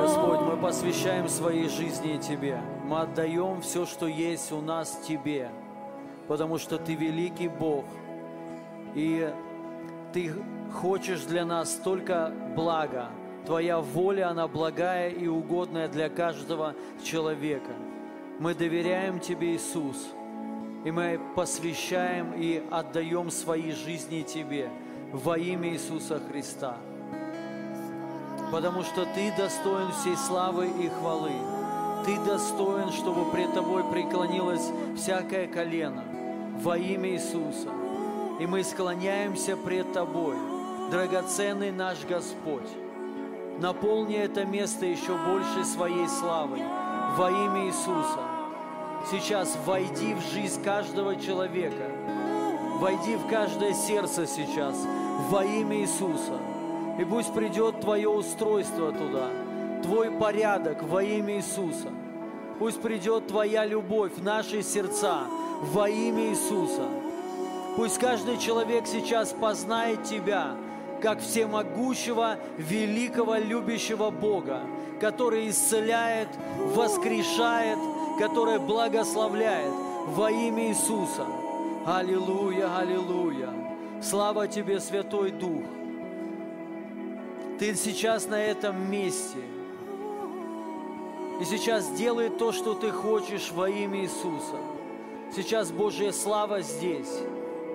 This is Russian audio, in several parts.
Господь, мы посвящаем своей жизни Тебе. Мы отдаем все, что есть у нас Тебе, потому что Ты великий Бог. И Ты хочешь для нас только блага. Твоя воля, она благая и угодная для каждого человека. Мы доверяем Тебе, Иисус, и мы посвящаем и отдаем свои жизни Тебе во имя Иисуса Христа потому что Ты достоин всей славы и хвалы. Ты достоин, чтобы пред Тобой преклонилось всякое колено во имя Иисуса. И мы склоняемся пред Тобой, драгоценный наш Господь. Наполни это место еще больше своей славой во имя Иисуса. Сейчас войди в жизнь каждого человека, войди в каждое сердце сейчас во имя Иисуса. И пусть придет Твое устройство туда, Твой порядок во имя Иисуса. Пусть придет Твоя любовь в наши сердца во имя Иисуса. Пусть каждый человек сейчас познает Тебя, как всемогущего, великого, любящего Бога, который исцеляет, воскрешает, который благословляет во имя Иисуса. Аллилуйя, аллилуйя. Слава Тебе, Святой Дух. Ты сейчас на этом месте. И сейчас делай то, что ты хочешь во имя Иисуса. Сейчас Божья слава здесь.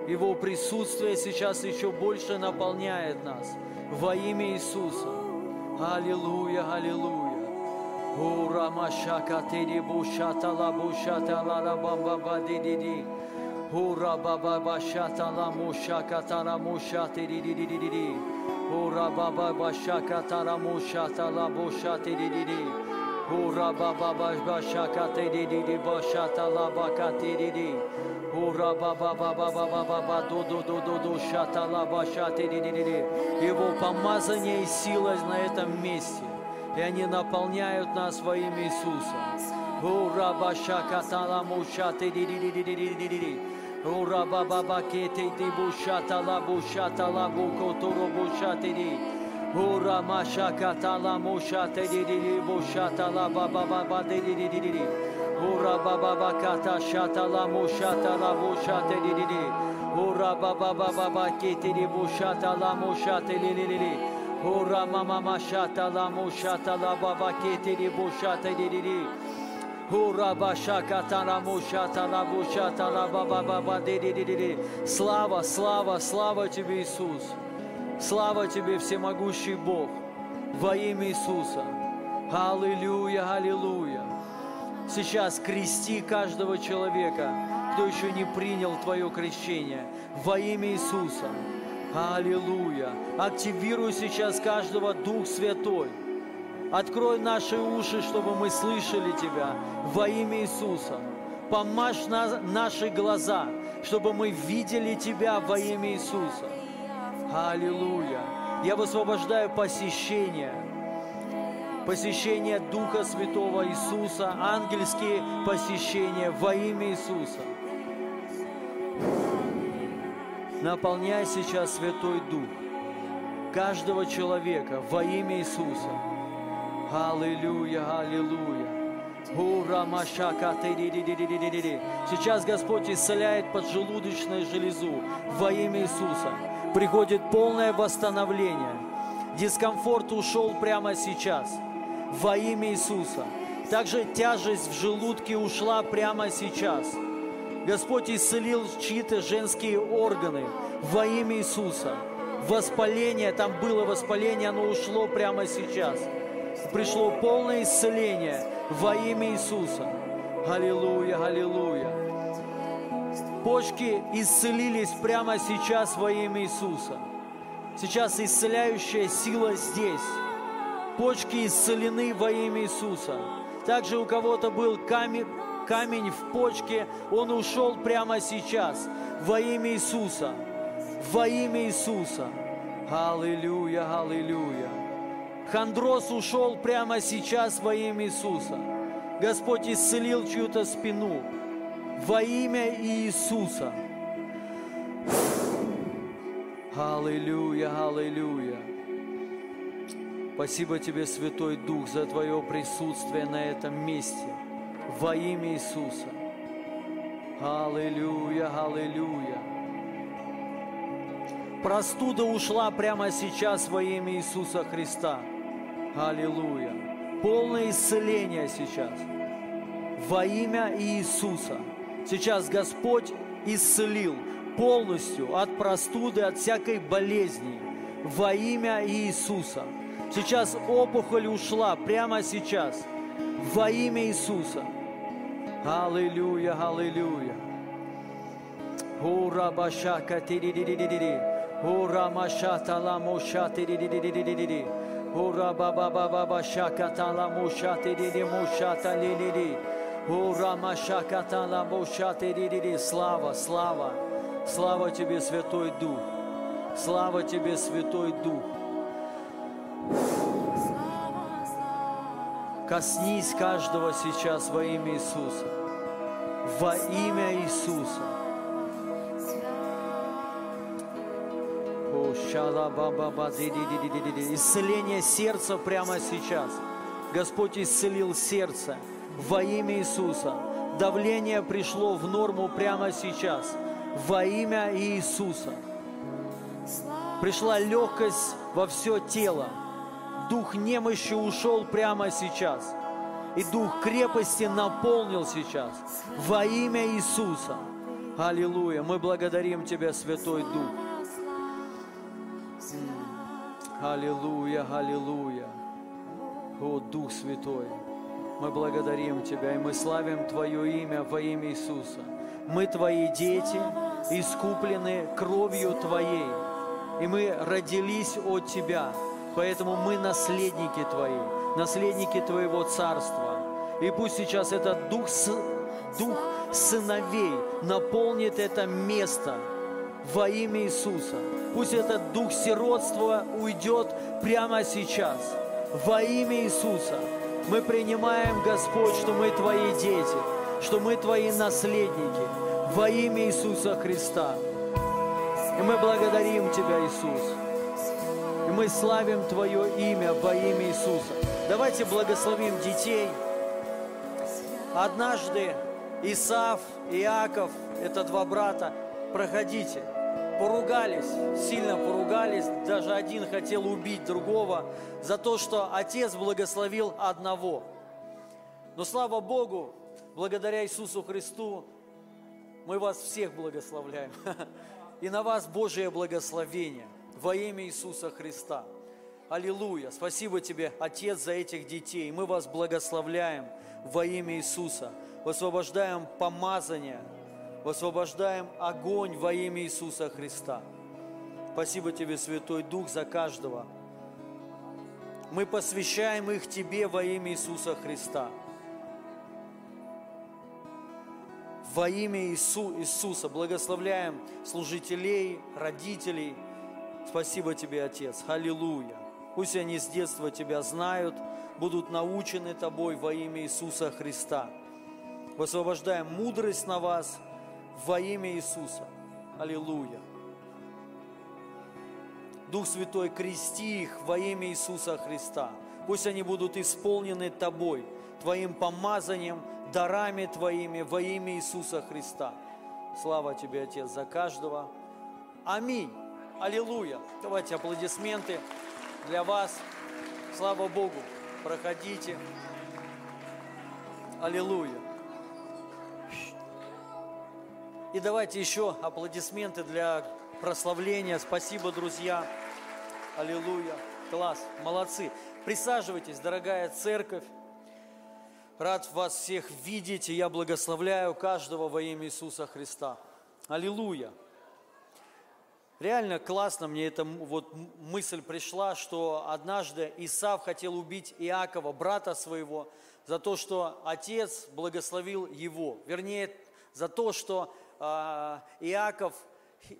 Его присутствие сейчас еще больше наполняет нас во имя Иисуса. Аллилуйя, аллилуйя. Ура машака тири бушата ла бушата ла ла бамба ба ди ди ди. Ура баба башата ла мушака тара мушати ди ди ди ди ди. Ура баба башака тара мушата ла бушати ди ди ди. Ура баба башака ти ди ди башата ла бака ти ди ди. Ура баба баба баба баба ду ду ду ду ду шата ла башати ди ди ди ди. Его помазание и сила на этом месте. И они наполняют нас во имя Иисуса. Ура башака тала мушати ди ди ди ди ди ди ди ди ди. Ура баба бакете ди бушата ла бушата ла буко туру бушати ди. Ура машака тала мушати ди ди ди бушата ла баба баба ди ди ди ди ди ди. Ура баба баката шатала мушата лавуша телилили. Ура баба баба бакитили бушата ламуша телилили. Ура мама машата ламушата лабаба китили буша телилили. Ура башаката ламушата лавушата лабаба баба делилили. Слава, слава, слава тебе, Иисус. Слава тебе, всемогущий Бог. Во имя Иисуса. Аллилуйя, аллилуйя. Сейчас крести каждого человека, кто еще не принял Твое крещение, во имя Иисуса. Аллилуйя. Активируй сейчас каждого Дух Святой. Открой наши уши, чтобы мы слышали Тебя во имя Иисуса. Помажь на наши глаза, чтобы мы видели Тебя во имя Иисуса. Аллилуйя. Я высвобождаю посещение. Посещение Духа Святого Иисуса, ангельские посещения во имя Иисуса. Наполняй сейчас Святой Дух каждого человека во имя Иисуса. Аллилуйя, аллилуйя. Сейчас Господь исцеляет поджелудочную железу во имя Иисуса. Приходит полное восстановление. Дискомфорт ушел прямо сейчас во имя Иисуса. Также тяжесть в желудке ушла прямо сейчас. Господь исцелил чьи-то женские органы во имя Иисуса. Воспаление, там было воспаление, оно ушло прямо сейчас. Пришло полное исцеление во имя Иисуса. Аллилуйя, аллилуйя. Почки исцелились прямо сейчас во имя Иисуса. Сейчас исцеляющая сила здесь. Почки исцелены во имя Иисуса. Также у кого-то был камень, камень в почке, он ушел прямо сейчас во имя Иисуса. Во имя Иисуса. Аллилуйя, аллилуйя. Хандроз ушел прямо сейчас во имя Иисуса. Господь исцелил чью-то спину во имя Иисуса. Аллилуйя, аллилуйя. Спасибо Тебе, Святой Дух, за Твое присутствие на этом месте во имя Иисуса. Аллилуйя, аллилуйя. Простуда ушла прямо сейчас во имя Иисуса Христа. Аллилуйя. Полное исцеление сейчас. Во имя Иисуса. Сейчас Господь исцелил полностью от простуды, от всякой болезни. Во имя Иисуса. Сейчас опухоль ушла прямо сейчас. Во имя Иисуса. Аллилуйя, аллилуйя. Ура башака тири Ура машата ла моша тири Ура баба баба башака тала моша тири моша ли Ура машака тала моша тири Слава, слава, слава тебе, Святой Дух. Слава тебе, Святой Дух. Коснись каждого сейчас во имя Иисуса. Во имя Иисуса. Исцеление сердца прямо сейчас. Господь исцелил сердце во имя Иисуса. Давление пришло в норму прямо сейчас во имя Иисуса. Пришла легкость во все тело. Дух немощи ушел прямо сейчас. И дух крепости наполнил сейчас во имя Иисуса. Аллилуйя. Мы благодарим Тебя, Святой Дух. Аллилуйя, аллилуйя. О, Дух Святой, мы благодарим Тебя, и мы славим Твое имя во имя Иисуса. Мы Твои дети, искуплены кровью Твоей, и мы родились от Тебя, поэтому мы наследники Твои, наследники Твоего Царства. И пусть сейчас этот Дух, Дух сыновей наполнит это место во имя Иисуса. Пусть этот дух сиротства уйдет прямо сейчас. Во имя Иисуса. Мы принимаем, Господь, что мы Твои дети, что мы Твои наследники. Во имя Иисуса Христа. И мы благодарим Тебя, Иисус. Мы славим Твое имя во имя Иисуса. Давайте благословим детей. Однажды Исав и Иаков, это два брата, проходите, поругались, сильно поругались, даже один хотел убить другого за то, что отец благословил одного. Но слава Богу, благодаря Иисусу Христу, мы вас всех благословляем. И на вас Божие благословение во имя Иисуса Христа. Аллилуйя. Спасибо тебе, Отец, за этих детей. Мы вас благословляем во имя Иисуса. Высвобождаем помазание, высвобождаем огонь во имя Иисуса Христа. Спасибо тебе, Святой Дух, за каждого. Мы посвящаем их тебе во имя Иисуса Христа. Во имя Иису, Иисуса благословляем служителей, родителей. Спасибо тебе, Отец. Аллилуйя. Пусть они с детства Тебя знают, будут научены Тобой во имя Иисуса Христа. Высвобождаем мудрость на вас во имя Иисуса. Аллилуйя. Дух Святой, крести их во имя Иисуса Христа. Пусть они будут исполнены Тобой, Твоим помазанием, дарами Твоими во имя Иисуса Христа. Слава Тебе, Отец, за каждого. Аминь. Аллилуйя. Давайте аплодисменты для вас. Слава Богу. Проходите. Аллилуйя. И давайте еще аплодисменты для прославления. Спасибо, друзья. Аллилуйя. Класс. Молодцы. Присаживайтесь, дорогая церковь. Рад вас всех видеть, и я благословляю каждого во имя Иисуса Христа. Аллилуйя. Реально классно мне эта вот мысль пришла, что однажды Исав хотел убить Иакова, брата своего, за то, что отец благословил его. Вернее, за то, что а, Иаков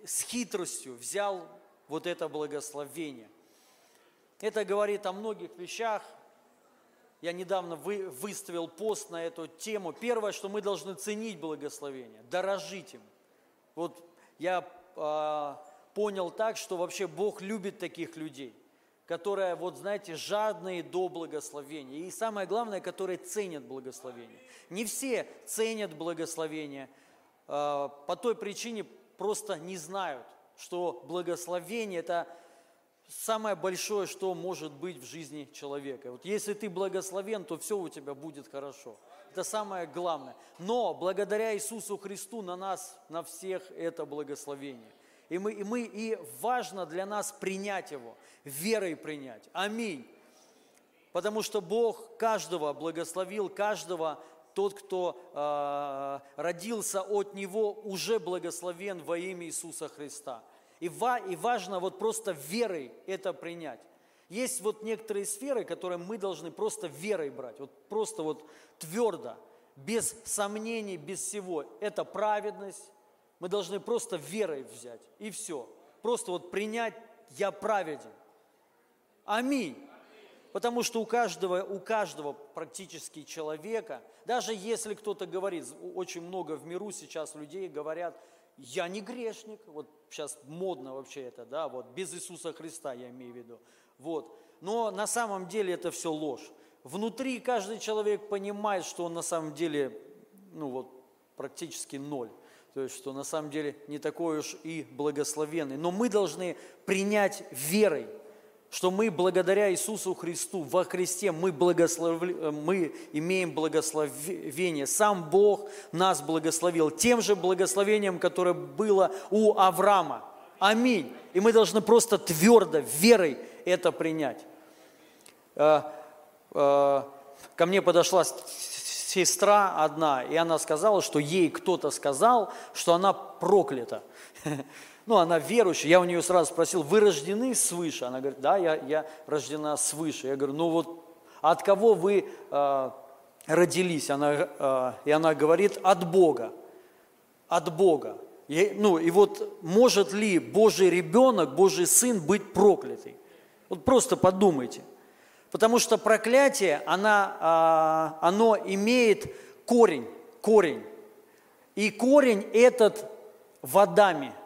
с хитростью взял вот это благословение. Это говорит о многих вещах, Я недавно вы, выставил пост на эту тему. Первое, что мы должны ценить благословение, дорожить им. Вот я э, понял так, что вообще Бог любит таких людей, которые, вот знаете, жадные до благословения. И самое главное, которые ценят благословение. Не все ценят благословение э, по той причине, просто не знают, что благословение – это самое большое, что может быть в жизни человека. Вот если ты благословен, то все у тебя будет хорошо. Это самое главное. Но благодаря Иисусу Христу на нас, на всех это благословение. И, мы, и, мы, и важно для нас принять его, верой принять. Аминь. Потому что Бог каждого благословил, каждого тот, кто э, родился от Него, уже благословен во имя Иисуса Христа. И, ва, и важно вот просто верой это принять. Есть вот некоторые сферы, которые мы должны просто верой брать, вот просто вот твердо, без сомнений, без всего. Это праведность, мы должны просто верой взять, и все. Просто вот принять «я праведен». Аминь. Потому что у каждого, у каждого практически человека, даже если кто-то говорит, очень много в миру сейчас людей говорят, я не грешник, вот сейчас модно вообще это, да, вот без Иисуса Христа я имею в виду, вот. Но на самом деле это все ложь. Внутри каждый человек понимает, что он на самом деле, ну вот, практически ноль. То есть, что на самом деле не такой уж и благословенный. Но мы должны принять верой – что мы благодаря Иисусу Христу во Христе мы, благослов... мы имеем благословение. Сам Бог нас благословил тем же благословением, которое было у Авраама. Аминь. И мы должны просто твердо, верой это принять. Э, э, ко мне подошла сестра одна, и она сказала, что ей кто-то сказал, что она проклята. ну, она верующая, я у нее сразу спросил, вы рождены свыше? Она говорит, да, я, я рождена свыше. Я говорю, ну вот от кого вы э, родились? Она, э, и она говорит, от Бога, от Бога. И, ну, и вот может ли Божий ребенок, Божий сын быть проклятый? Вот просто подумайте. Потому что проклятие, она, оно имеет корень, корень. И корень этот в Адаме –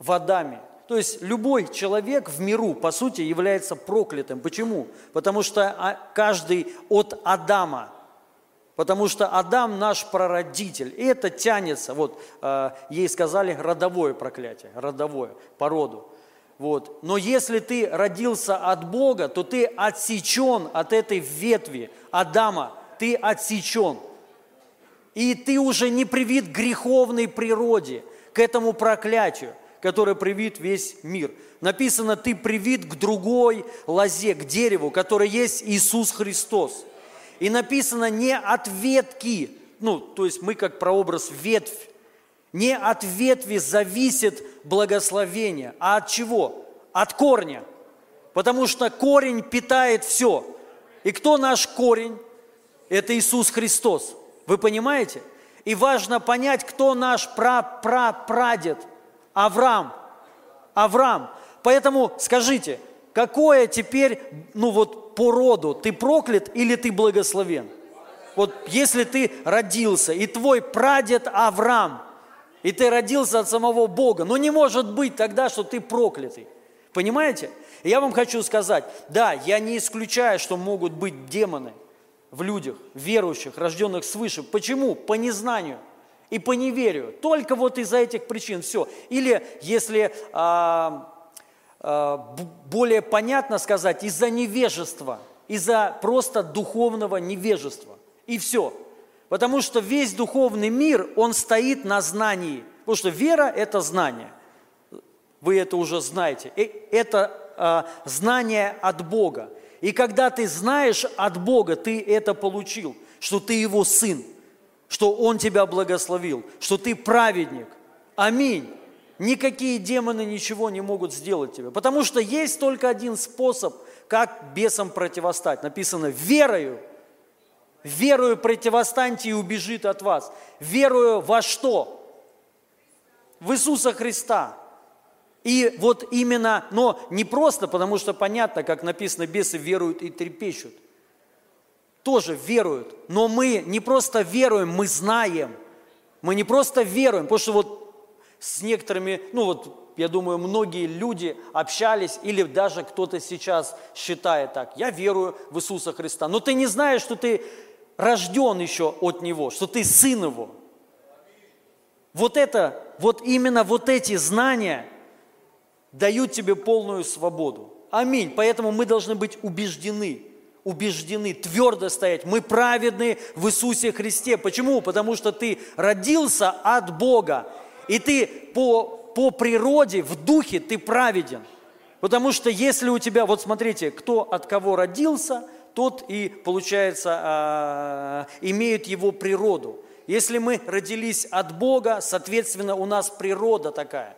в Адаме. То есть любой человек в миру, по сути, является проклятым. Почему? Потому что а, каждый от Адама. Потому что Адам наш прародитель. И это тянется. Вот э, ей сказали родовое проклятие, родовое, по роду. Вот. Но если ты родился от Бога, то ты отсечен от этой ветви Адама. Ты отсечен. И ты уже не привит греховной природе, к этому проклятию который привит весь мир. Написано, ты привит к другой лозе, к дереву, которое есть Иисус Христос. И написано не от ветки, ну, то есть мы как прообраз ветвь, не от ветви зависит благословение, а от чего? От корня. Потому что корень питает все. И кто наш корень? Это Иисус Христос. Вы понимаете? И важно понять, кто наш пра-пра-прадед – Авраам. Авраам. Поэтому скажите, какое теперь, ну вот по роду, ты проклят или ты благословен? Вот если ты родился, и твой прадед Авраам, и ты родился от самого Бога, но не может быть тогда, что ты проклятый. Понимаете? я вам хочу сказать, да, я не исключаю, что могут быть демоны в людях, верующих, рожденных свыше. Почему? По незнанию – и по неверию. Только вот из-за этих причин все. Или, если а, а, более понятно сказать, из-за невежества, из-за просто духовного невежества. И все. Потому что весь духовный мир, он стоит на знании. Потому что вера – это знание. Вы это уже знаете. Это а, знание от Бога. И когда ты знаешь от Бога, ты это получил, что ты Его сын – что Он тебя благословил, что ты праведник. Аминь. Никакие демоны ничего не могут сделать тебе. Потому что есть только один способ, как бесам противостать. Написано «верою». Верою противостаньте и убежит от вас. Верую во что? В Иисуса Христа. И вот именно, но не просто, потому что понятно, как написано, бесы веруют и трепещут. тоже веруют. Но мы не просто веруем, мы знаем. Мы не просто веруем, потому что вот с некоторыми, ну вот я думаю, многие люди общались, или даже кто-то сейчас считает так, я верую в Иисуса Христа, но ты не знаешь, что ты рожден еще от Него, что ты сын Его. Вот это, вот именно вот эти знания дают тебе полную свободу. Аминь. Поэтому мы должны быть убеждены, убеждены, твердо стоять. Мы праведны в Иисусе Христе. Почему? Потому что ты родился от Бога, и ты по по природе, в духе ты праведен. Потому что если у тебя, вот смотрите, кто от кого родился, тот и, получается, а, имеет его природу. Если мы родились от Бога, соответственно, у нас природа такая.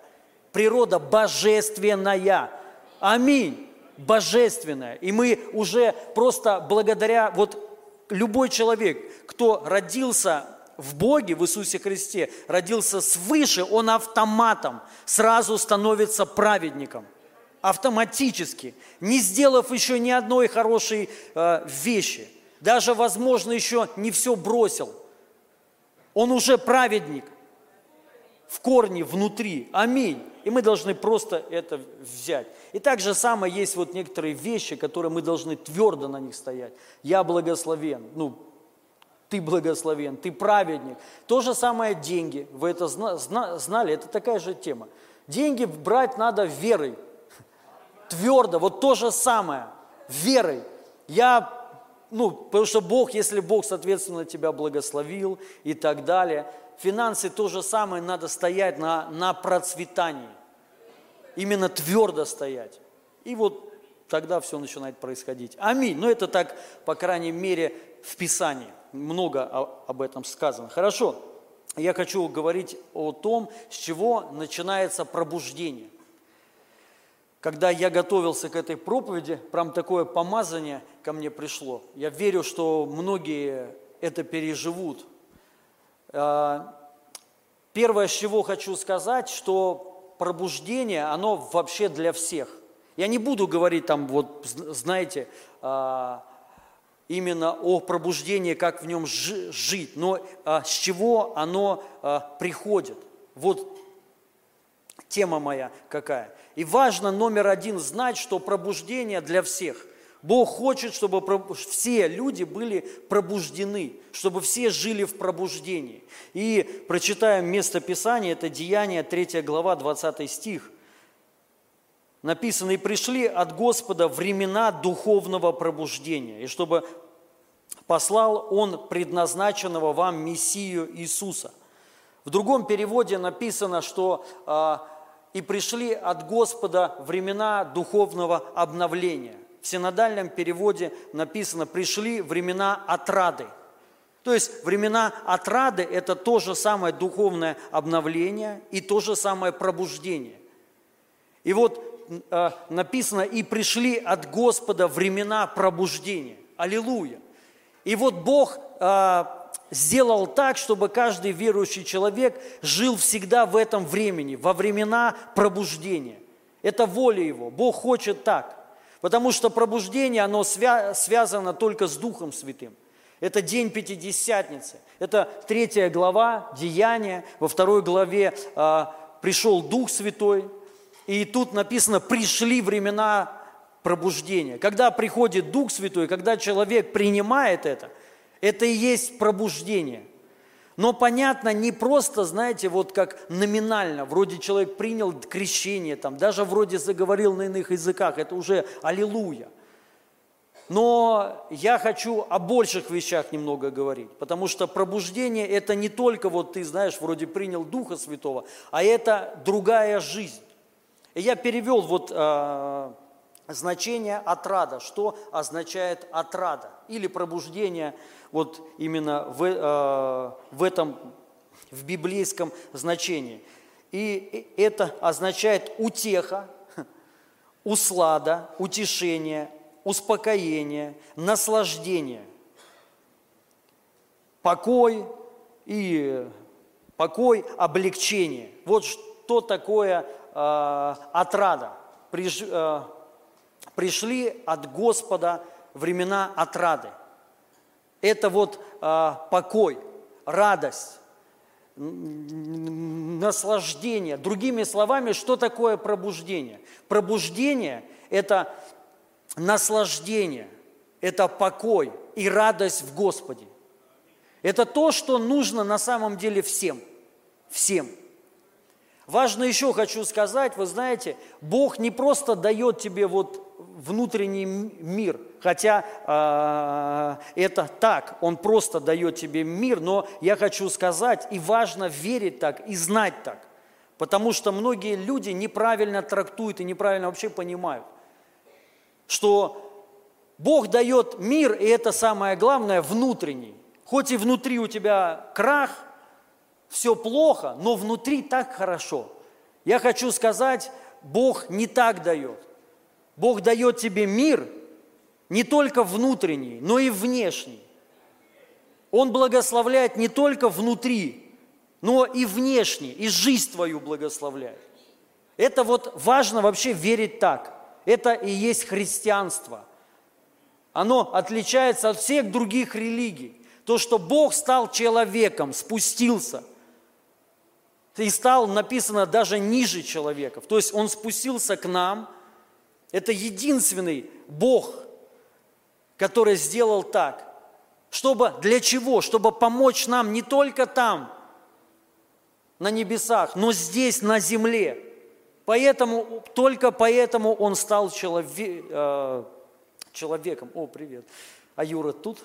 Природа божественная. Аминь. Божественная. И мы уже просто благодаря, вот любой человек, кто родился в Боге, в Иисусе Христе, родился свыше, он автоматом сразу становится праведником. Автоматически, не сделав еще ни одной хорошей э, вещи. Даже, возможно, еще не все бросил. Он уже праведник в корне, внутри. Аминь. И мы должны просто это взять. И так же самое есть вот некоторые вещи, которые мы должны твердо на них стоять. Я благословен. Ну, ты благословен, ты праведник. То же самое деньги. Вы это знали, это такая же тема. Деньги брать надо верой. Твердо, вот то же самое, верой. Я, ну, потому что Бог, если Бог, соответственно, тебя благословил и так далее, финансы то же самое, надо стоять на, на процветании. Именно твердо стоять. И вот тогда все начинает происходить. Аминь. Но это так, по крайней мере, в Писании много об этом сказано. Хорошо, я хочу говорить о том, с чего начинается пробуждение. Когда я готовился к этой проповеди, прям такое помазание ко мне пришло. Я верю, что многие это переживут. А, первое, с чего хочу сказать, что пробуждение, оно вообще для всех. Я не буду говорить там, вот, знаете, а, именно о пробуждении, как в нем жить, но а, с чего оно приходит. Вот тема моя какая. И важно номер один знать, что пробуждение для всех. Бог хочет, чтобы все люди были пробуждены, чтобы все жили в пробуждении. И прочитаем место Писания, это Деяние, 3 глава, 20 стих. Написано, «И пришли от Господа времена духовного пробуждения, и чтобы послал Он предназначенного вам Мессию Иисуса. В другом переводе написано, что а, «и пришли от Господа времена духовного обновления». В синодальном переводе написано «пришли времена отрады». То есть времена отрады – это то же самое духовное обновление и то же самое пробуждение. И вот э, написано «и пришли от Господа времена пробуждения». Аллилуйя! И вот Бог э, сделал так, чтобы каждый верующий человек жил всегда в этом времени, во времена пробуждения. Это воля Его. Бог хочет так. Потому что пробуждение, оно свя- связано только с Духом Святым. Это день Пятидесятницы. Это третья глава Деяния. Во второй главе э, пришел Дух Святой. И тут написано, пришли времена пробуждение. Когда приходит Дух Святой, когда человек принимает это, это и есть пробуждение. Но понятно, не просто, знаете, вот как номинально, вроде человек принял крещение, там, даже вроде заговорил на иных языках, это уже аллилуйя. Но я хочу о больших вещах немного говорить, потому что пробуждение – это не только вот ты, знаешь, вроде принял Духа Святого, а это другая жизнь. И я перевел вот а, значение отрада. Что означает отрада? Или пробуждение вот именно в, э, в этом, в библейском значении. И это означает утеха, услада, утешение, успокоение, наслаждение, покой и покой, облегчение. Вот что такое э, отрада. Приж, э, пришли от Господа времена отрады. Это вот а, покой, радость, наслаждение. Другими словами, что такое пробуждение? Пробуждение – это наслаждение, это покой и радость в Господе. Это то, что нужно на самом деле всем. Всем. Важно еще хочу сказать, вы знаете, Бог не просто дает тебе вот внутренний мир, хотя э, это так, Он просто дает тебе мир, но я хочу сказать, и важно верить так, и знать так, потому что многие люди неправильно трактуют и неправильно вообще понимают, что Бог дает мир, и это самое главное, внутренний. Хоть и внутри у тебя крах, все плохо, но внутри так хорошо. Я хочу сказать, Бог не так дает. Бог дает тебе мир не только внутренний, но и внешний. Он благословляет не только внутри, но и внешне, и жизнь твою благословляет. Это вот важно вообще верить так. Это и есть христианство. Оно отличается от всех других религий. То, что Бог стал человеком, спустился и стал, написано, даже ниже человеков. То есть Он спустился к нам. Это единственный Бог, который сделал так. Чтобы, для чего? Чтобы помочь нам не только там, на небесах, но здесь, на земле. Поэтому, только поэтому он стал человек, э, человеком. О, привет. А Юра тут?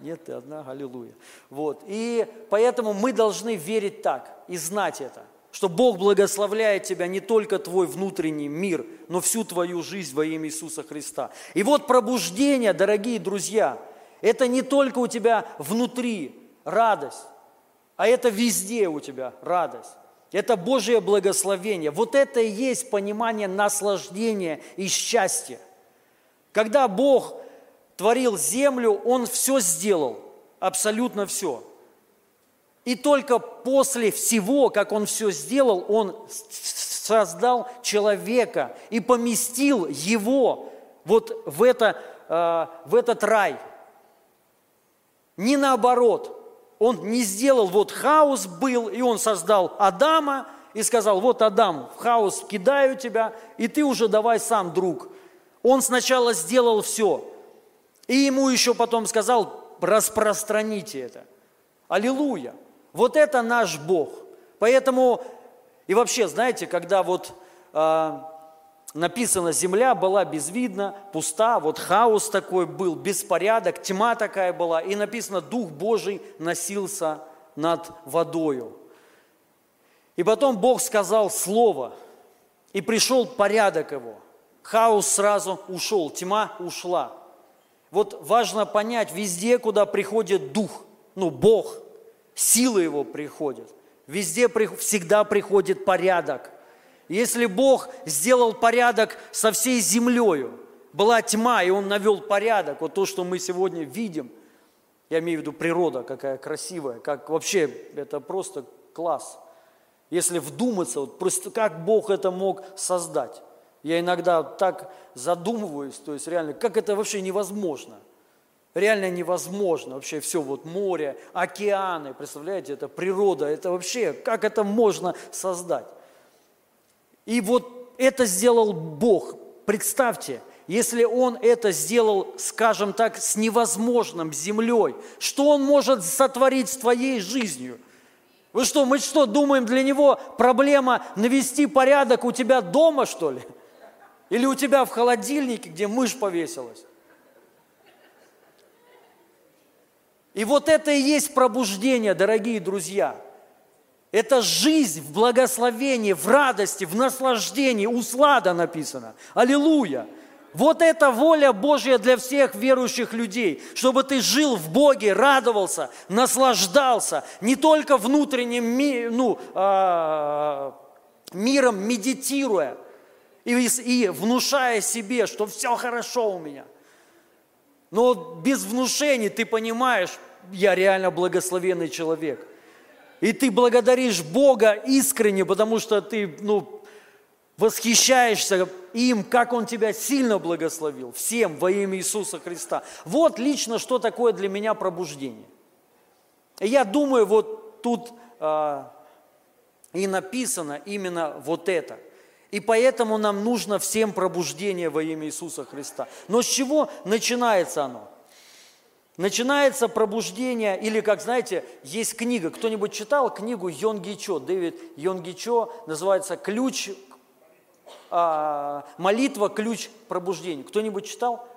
Нет, ты одна, аллилуйя. Вот. И поэтому мы должны верить так и знать это, что Бог благословляет тебя не только твой внутренний мир, но всю твою жизнь во имя Иисуса Христа. И вот пробуждение, дорогие друзья, это не только у тебя внутри радость, а это везде у тебя радость. Это Божье благословение. Вот это и есть понимание наслаждения и счастья. Когда Бог творил землю, Он все сделал, абсолютно все. И только после всего, как Он все сделал, Он создал человека и поместил его вот в, это, э, в этот рай. Не наоборот. Он не сделал, вот хаос был, и Он создал Адама, и сказал, вот Адам, в хаос кидаю тебя, и ты уже давай сам, друг. Он сначала сделал все, и ему еще потом сказал, распространите это. Аллилуйя. Вот это наш Бог. Поэтому, и вообще, знаете, когда вот э, написано, земля была безвидна, пуста, вот хаос такой был, беспорядок, тьма такая была, и написано, Дух Божий носился над водою. И потом Бог сказал слово, и пришел порядок его. Хаос сразу ушел, тьма ушла. Вот важно понять, везде, куда приходит Дух, ну, Бог, сила Его приходит. Везде всегда приходит порядок. Если Бог сделал порядок со всей землею, была тьма, и Он навел порядок, вот то, что мы сегодня видим, я имею в виду природа, какая красивая, как вообще, это просто класс. Если вдуматься, вот просто как Бог это мог создать. Я иногда так задумываюсь, то есть реально, как это вообще невозможно? Реально невозможно. Вообще все, вот море, океаны, представляете, это природа, это вообще, как это можно создать? И вот это сделал Бог. Представьте, если Он это сделал, скажем так, с невозможным землей, что Он может сотворить с твоей жизнью? Вы что, мы что, думаем, для Него проблема навести порядок у тебя дома, что ли? Или у тебя в холодильнике, где мышь повесилась. И вот это и есть пробуждение, дорогие друзья. Это жизнь в благословении, в радости, в наслаждении. Услада написано. Аллилуйя. Вот это воля Божья для всех верующих людей, чтобы ты жил в Боге, радовался, наслаждался, не только внутренним ну, а, миром медитируя, и, и внушая себе, что все хорошо у меня. Но без внушений ты понимаешь, я реально благословенный человек. И ты благодаришь Бога искренне, потому что ты, ну, восхищаешься им, как Он тебя сильно благословил, всем во имя Иисуса Христа. Вот лично, что такое для меня пробуждение. И я думаю, вот тут а, и написано именно вот это. И поэтому нам нужно всем пробуждение во имя Иисуса Христа. Но с чего начинается оно? Начинается пробуждение, или, как знаете, есть книга, кто-нибудь читал книгу Йонги Чо, Дэвид Йонги Чо, называется «Ключ а, молитва – ключ к пробуждению. Кто-нибудь читал?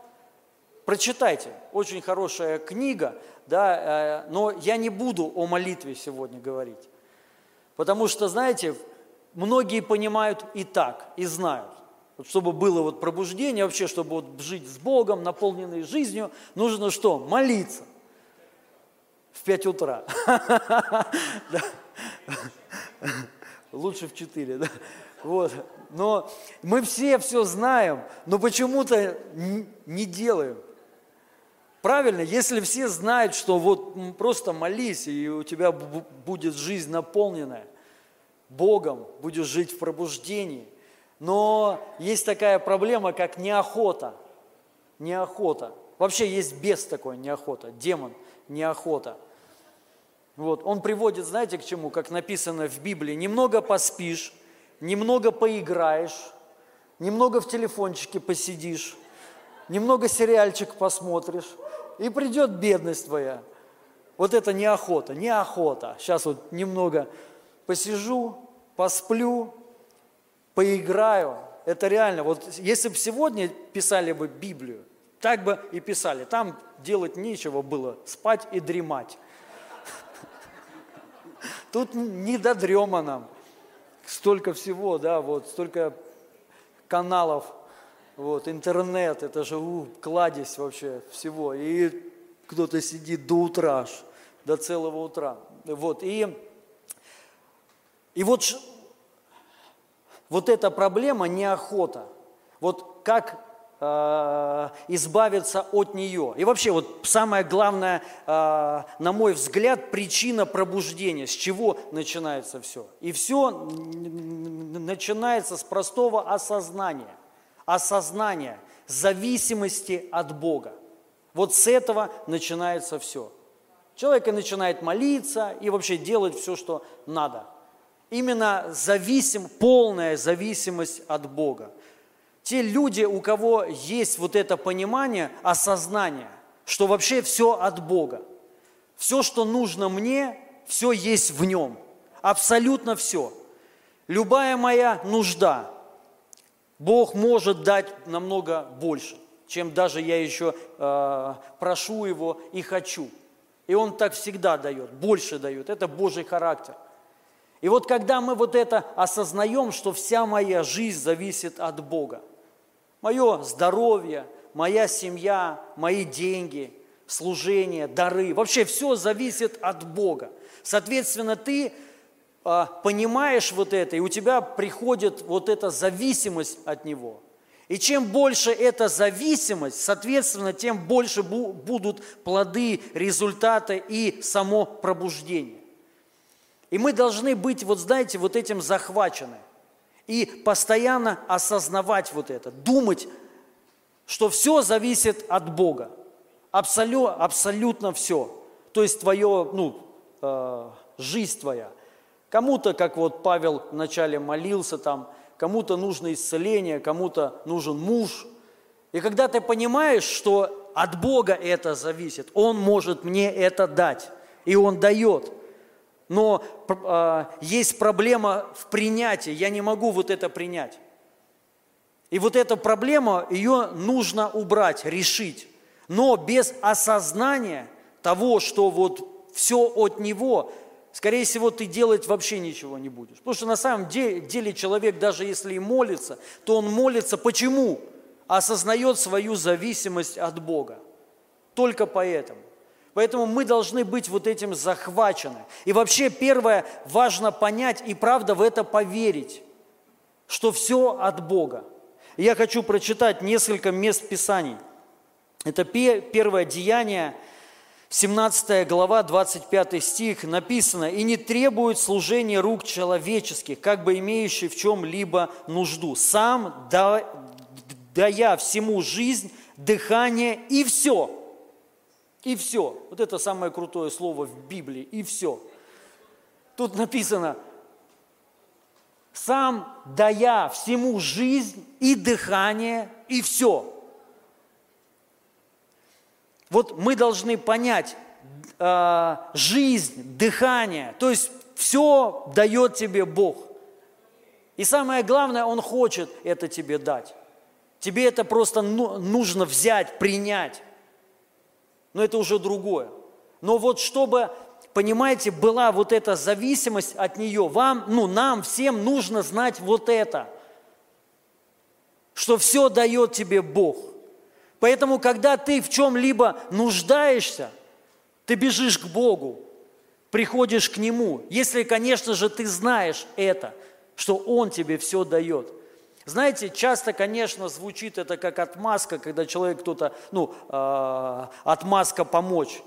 Прочитайте. Очень хорошая книга, да, э, но я не буду о молитве сегодня говорить. Потому что, знаете, многие понимают и так, и знают. Чтобы было вот пробуждение, вообще, чтобы вот жить с Богом, наполненной жизнью, нужно что? Молиться. В 5 утра. Лучше в 4, да? Вот. Но мы все все знаем, но почему-то не делаем. Правильно, если все знают, что вот просто молись, и у тебя будет жизнь наполненная Богом, будешь жить в пробуждении. Но есть такая проблема, как неохота. Неохота. Вообще есть бес такой, неохота, демон, неохота. Вот, он приводит, знаете, к чему, как написано в Библии, немного поспишь, немного поиграешь, немного в телефончике посидишь, немного сериальчик посмотришь, и придет бедность твоя. Вот это неохота, неохота. Сейчас вот немного посижу, посплю, поиграю. Это реально. Вот если бы сегодня писали бы Библию, так бы и писали. Там делать нечего было, спать и дремать. Тут не до дрема нам столько всего, да, вот, столько каналов, вот, интернет, это же у, кладезь вообще всего. И кто-то сидит до утра, аж, до целого утра. Вот, и, и вот, вот эта проблема неохота. Вот как Э, избавиться от нее. И вообще, вот самое главное, э, на мой взгляд, причина пробуждения, с чего начинается все. И все начинается с простого осознания. Осознания зависимости от Бога. Вот с этого начинается все. Человек и начинает молиться и вообще делать все, что надо. Именно зависим, полная зависимость от Бога те люди, у кого есть вот это понимание, осознание, что вообще все от Бога. Все, что нужно мне, все есть в нем. Абсолютно все. Любая моя нужда, Бог может дать намного больше, чем даже я еще э, прошу Его и хочу. И Он так всегда дает, больше дает. Это Божий характер. И вот когда мы вот это осознаем, что вся моя жизнь зависит от Бога, Мое здоровье, моя семья, мои деньги, служение, дары. Вообще все зависит от Бога. Соответственно, ты а, понимаешь вот это, и у тебя приходит вот эта зависимость от Него. И чем больше эта зависимость, соответственно, тем больше будут плоды, результаты и само пробуждение. И мы должны быть, вот знаете, вот этим захвачены. И постоянно осознавать вот это, думать, что все зависит от Бога. Абсолю, абсолютно все. То есть твое, ну, э, жизнь твоя. Кому-то, как вот Павел вначале молился там, кому-то нужно исцеление, кому-то нужен муж. И когда ты понимаешь, что от Бога это зависит, Он может мне это дать, и Он дает – но э, есть проблема в принятии, я не могу вот это принять. И вот эта проблема, ее нужно убрать, решить. Но без осознания того, что вот все от него, скорее всего, ты делать вообще ничего не будешь. Потому что на самом деле, человек, даже если и молится, то он молится почему? Осознает свою зависимость от Бога. Только поэтому. Поэтому мы должны быть вот этим захвачены. И вообще первое, важно понять и правда в это поверить, что все от Бога. Я хочу прочитать несколько мест Писаний. Это первое деяние, 17 глава, 25 стих написано, «И не требует служения рук человеческих, как бы имеющий в чем-либо нужду, сам да, дая всему жизнь, дыхание и все». И все. Вот это самое крутое слово в Библии. И все. Тут написано, сам дая всему жизнь и дыхание, и все. Вот мы должны понять, э, жизнь, дыхание, то есть все дает тебе Бог. И самое главное, Он хочет это тебе дать. Тебе это просто ну, нужно взять, принять. Но это уже другое. Но вот чтобы, понимаете, была вот эта зависимость от нее, вам, ну, нам всем нужно знать вот это, что все дает тебе Бог – Поэтому, когда ты в чем-либо нуждаешься, ты бежишь к Богу, приходишь к Нему. Если, конечно же, ты знаешь это, что Он тебе все дает. Знаете, часто, конечно, звучит это как отмазка, когда человек кто-то, ну, э, отмазка помочь.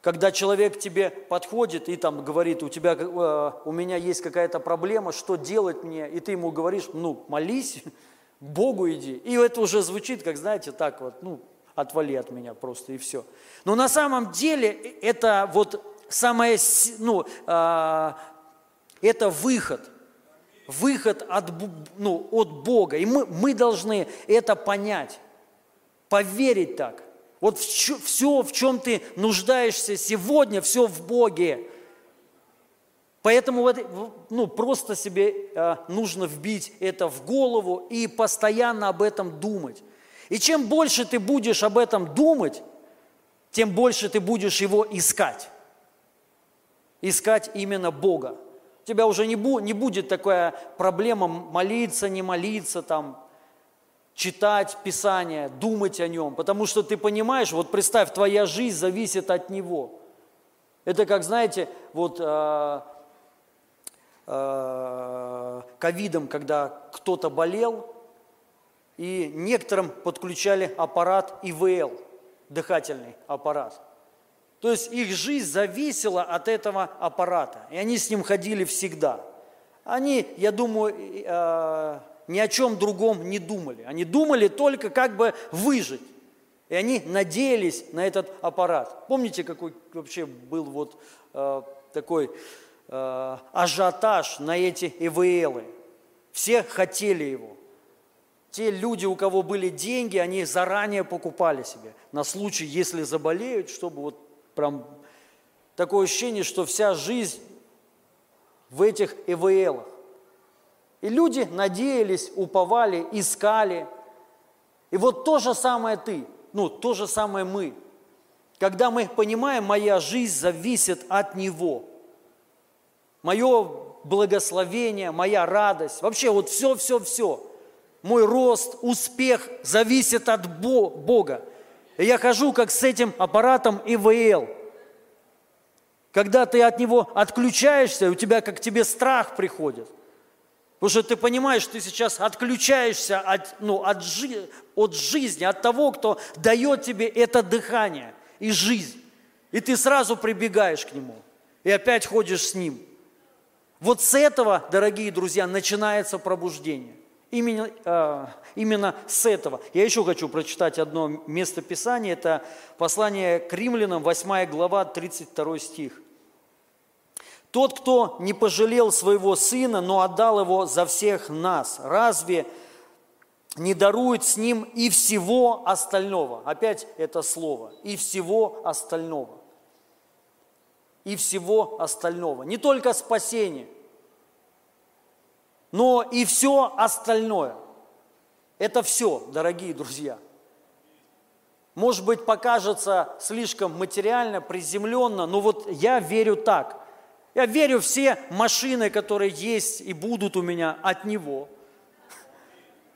Когда человек тебе подходит и там говорит, у тебя, э, у меня есть какая-то проблема, что делать мне? И ты ему говоришь, ну, молись, Богу иди. И это уже звучит, как, знаете, так вот, ну, отвали от меня просто и все. Но на самом деле это вот самое, ну, э, это выход. Выход от, ну, от Бога. И мы, мы должны это понять, поверить так. Вот все, в чем ты нуждаешься сегодня, все в Боге. Поэтому ну, просто себе э, нужно вбить это в голову и постоянно об этом думать. И чем больше ты будешь об этом думать, тем больше ты будешь его искать. Искать именно Бога. У тебя уже не, бу, не будет такая проблема молиться, не молиться, там, читать Писание, думать о нем. Потому что ты понимаешь, вот представь, твоя жизнь зависит от Него. Это как, знаете, вот э, Э, ковидом, когда кто-то болел, и некоторым подключали аппарат ИВЛ, дыхательный аппарат. То есть их жизнь зависела от этого аппарата, и они с ним ходили всегда. Они, я думаю, э, ни о чем другом не думали. Они думали только как бы выжить. И они надеялись на этот аппарат. Помните, какой вообще был вот э, такой э, ажиотаж на эти ИВЛы. Все хотели его. Те люди, у кого были деньги, они заранее покупали себе на случай, если заболеют, чтобы вот прям такое ощущение, что вся жизнь в этих ИВЛах. И люди надеялись, уповали, искали. И вот то же самое ты, ну, то же самое мы. Когда мы понимаем, моя жизнь зависит от Него – мое благословение, моя радость, вообще вот все, все, все. Мой рост, успех зависит от Бога. И я хожу как с этим аппаратом ИВЛ. Когда ты от него отключаешься, у тебя как тебе страх приходит. Потому что ты понимаешь, ты сейчас отключаешься от, ну, от, жи, от жизни, от того, кто дает тебе это дыхание и жизнь. И ты сразу прибегаешь к нему. И опять ходишь с ним. Вот с этого, дорогие друзья, начинается пробуждение. Именно, э, именно с этого. Я еще хочу прочитать одно место Писания. Это послание к римлянам, 8 глава, 32 стих. «Тот, кто не пожалел своего сына, но отдал его за всех нас, разве не дарует с ним и всего остального?» Опять это слово. «И всего остального» и всего остального. Не только спасение, но и все остальное. Это все, дорогие друзья. Может быть, покажется слишком материально, приземленно, но вот я верю так. Я верю все машины, которые есть и будут у меня от Него.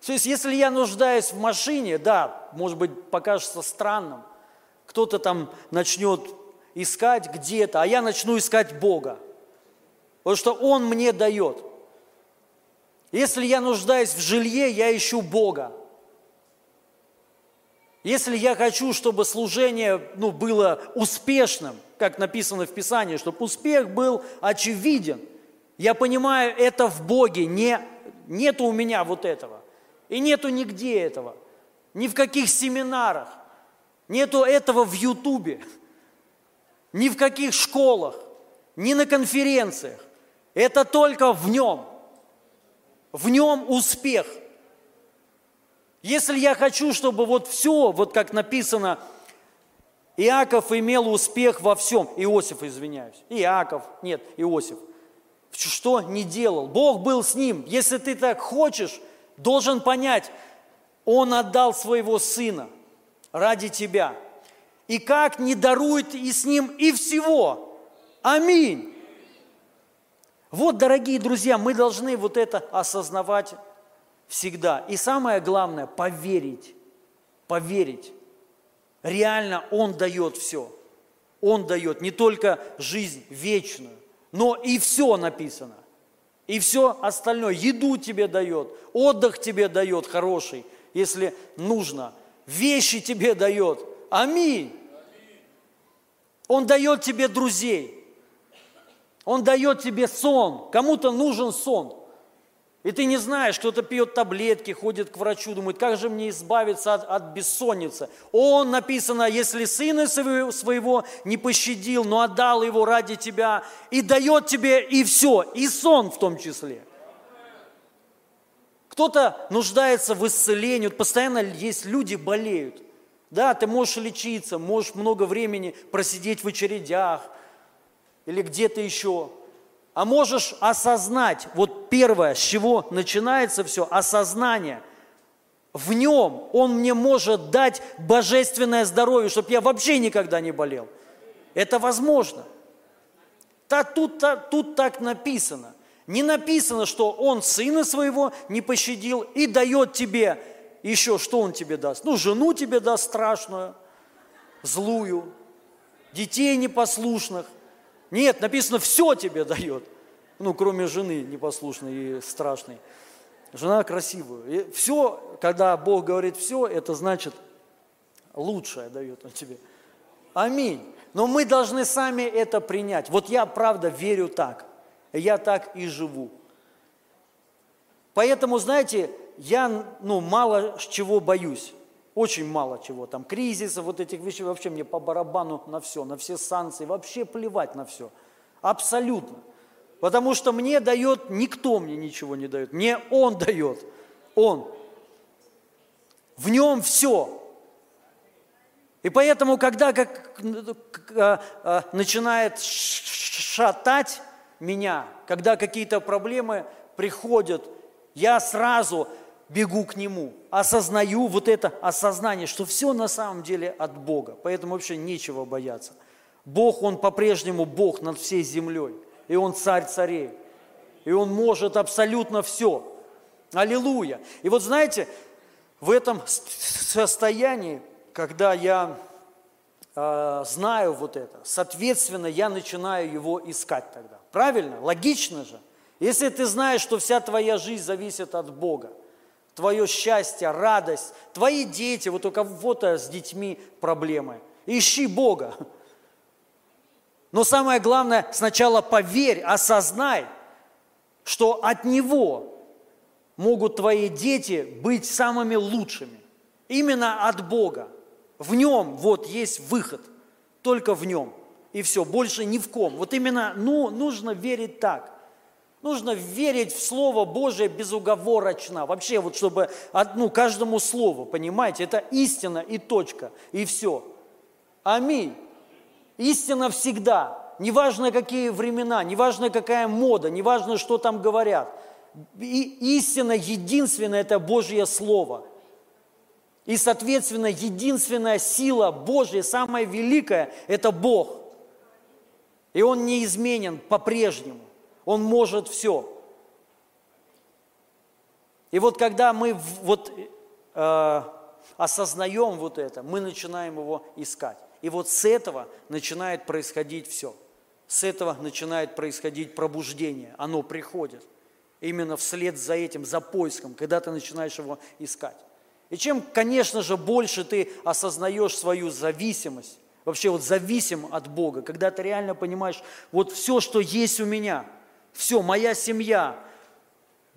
То есть, если я нуждаюсь в машине, да, может быть, покажется странным. Кто-то там начнет искать где-то, а я начну искать Бога. Потому что Он мне дает. Если я нуждаюсь в жилье, я ищу Бога. Если я хочу, чтобы служение ну, было успешным, как написано в Писании, чтобы успех был очевиден, я понимаю, это в Боге, не, нету у меня вот этого. И нету нигде этого. Ни в каких семинарах. Нету этого в Ютубе. Ни в каких школах. Ни на конференциях. Это только в нем. В нем успех. Если я хочу, чтобы вот все, вот как написано, Иаков имел успех во всем. Иосиф, извиняюсь. Иаков, нет, Иосиф. Что не делал? Бог был с ним. Если ты так хочешь, должен понять, он отдал своего сына ради тебя. И как не дарует и с ним и всего. Аминь. Вот, дорогие друзья, мы должны вот это осознавать всегда. И самое главное, поверить. Поверить. Реально Он дает все. Он дает не только жизнь вечную, но и все написано. И все остальное. Еду тебе дает, отдых тебе дает хороший, если нужно. Вещи тебе дает. Аминь. Он дает тебе друзей. Он дает тебе сон. Кому-то нужен сон. И ты не знаешь, кто-то пьет таблетки, ходит к врачу, думает, как же мне избавиться от, от бессонницы. Он, написано, если сына своего не пощадил, но отдал его ради тебя, и дает тебе и все, и сон в том числе. Кто-то нуждается в исцелении, вот постоянно есть люди болеют. Да, ты можешь лечиться, можешь много времени просидеть в очередях или где-то еще – а можешь осознать, вот первое, с чего начинается все, осознание. В нем он мне может дать божественное здоровье, чтобы я вообще никогда не болел. Это возможно. Да, тут, да, тут так написано. Не написано, что он сына своего не пощадил и дает тебе еще, что он тебе даст? Ну, жену тебе даст страшную, злую, детей непослушных, нет, написано, все тебе дает. Ну, кроме жены непослушной и страшной. Жена красивую. И все, когда Бог говорит все, это значит лучшее дает Он тебе. Аминь. Но мы должны сами это принять. Вот я правда верю так. Я так и живу. Поэтому, знаете, я ну, мало чего боюсь. Очень мало чего, там кризисов, вот этих вещей, вообще мне по барабану на все, на все санкции, вообще плевать на все. Абсолютно. Потому что мне дает, никто мне ничего не дает, мне Он дает, Он. В Нем все. И поэтому, когда как, а, а, начинает шатать меня, когда какие-то проблемы приходят, я сразу бегу к Нему, осознаю вот это осознание, что все на самом деле от Бога, поэтому вообще нечего бояться. Бог, Он по-прежнему Бог над всей землей, и Он царь царей, и Он может абсолютно все. Аллилуйя! И вот знаете, в этом состоянии, когда я э, знаю вот это, соответственно, я начинаю его искать тогда. Правильно? Логично же. Если ты знаешь, что вся твоя жизнь зависит от Бога, твое счастье, радость, твои дети, вот у кого-то с детьми проблемы. Ищи Бога. Но самое главное, сначала поверь, осознай, что от Него могут твои дети быть самыми лучшими. Именно от Бога. В Нем вот есть выход. Только в Нем. И все, больше ни в ком. Вот именно, ну, нужно верить так – Нужно верить в Слово Божие безуговорочно. Вообще, вот чтобы ну, каждому слову, понимаете, это истина и точка, и все. Аминь. Истина всегда. Неважно, какие времена, неважно, какая мода, неважно, что там говорят. И истина единственная – это Божье Слово. И, соответственно, единственная сила Божья, самая великая – это Бог. И Он неизменен по-прежнему. Он может все. И вот когда мы вот э, осознаем вот это, мы начинаем его искать. И вот с этого начинает происходить все. С этого начинает происходить пробуждение. Оно приходит. Именно вслед за этим, за поиском, когда ты начинаешь его искать. И чем, конечно же, больше ты осознаешь свою зависимость, вообще вот зависим от Бога, когда ты реально понимаешь, вот все, что есть у меня, все, моя семья,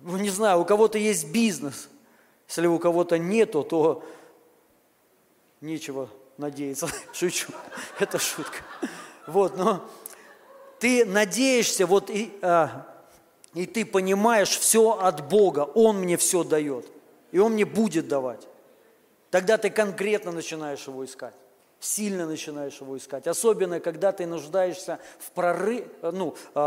ну, не знаю, у кого-то есть бизнес, если у кого-то нету, то нечего надеяться. Шучу, это шутка. Вот, но ты надеешься, вот и, а, и ты понимаешь все от Бога, Он мне все дает, и Он мне будет давать. Тогда ты конкретно начинаешь его искать сильно начинаешь его искать. Особенно, когда ты нуждаешься в, прорыв, ну, э,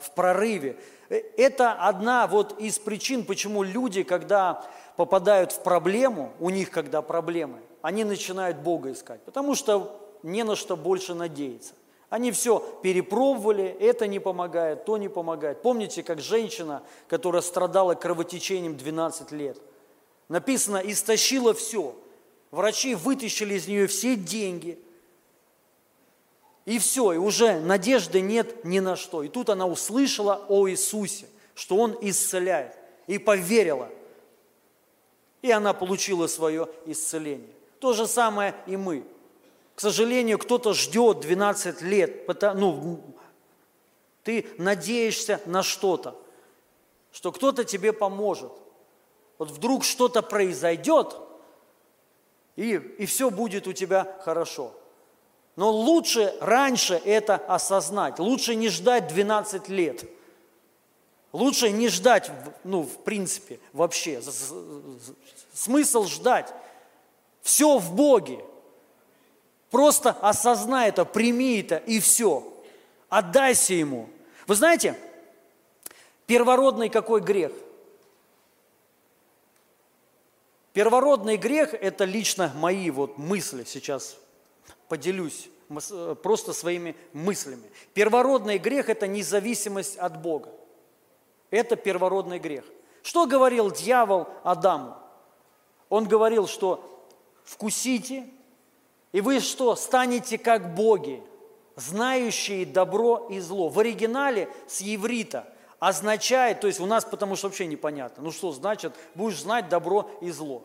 в прорыве. Это одна вот из причин, почему люди, когда попадают в проблему, у них когда проблемы, они начинают Бога искать, потому что не на что больше надеяться. Они все перепробовали, это не помогает, то не помогает. Помните, как женщина, которая страдала кровотечением 12 лет, написано, истощила все – Врачи вытащили из нее все деньги. И все, и уже надежды нет ни на что. И тут она услышала о Иисусе, что Он исцеляет. И поверила. И она получила свое исцеление. То же самое и мы. К сожалению, кто-то ждет 12 лет, ну, ты надеешься на что-то, что кто-то тебе поможет. Вот вдруг что-то произойдет, и, и все будет у тебя хорошо. Но лучше раньше это осознать, лучше не ждать 12 лет. Лучше не ждать, ну, в принципе, вообще. Смысл ждать. Все в Боге. Просто осознай это, прими это и все. Отдайся Ему. Вы знаете, первородный какой грех – Первородный грех – это лично мои вот мысли сейчас. Поделюсь э, просто своими мыслями. Первородный грех – это независимость от Бога. Это первородный грех. Что говорил дьявол Адаму? Он говорил, что вкусите, и вы что, станете как боги, знающие добро и зло. В оригинале с еврита означает, то есть у нас потому что вообще непонятно, ну что значит, будешь знать добро и зло.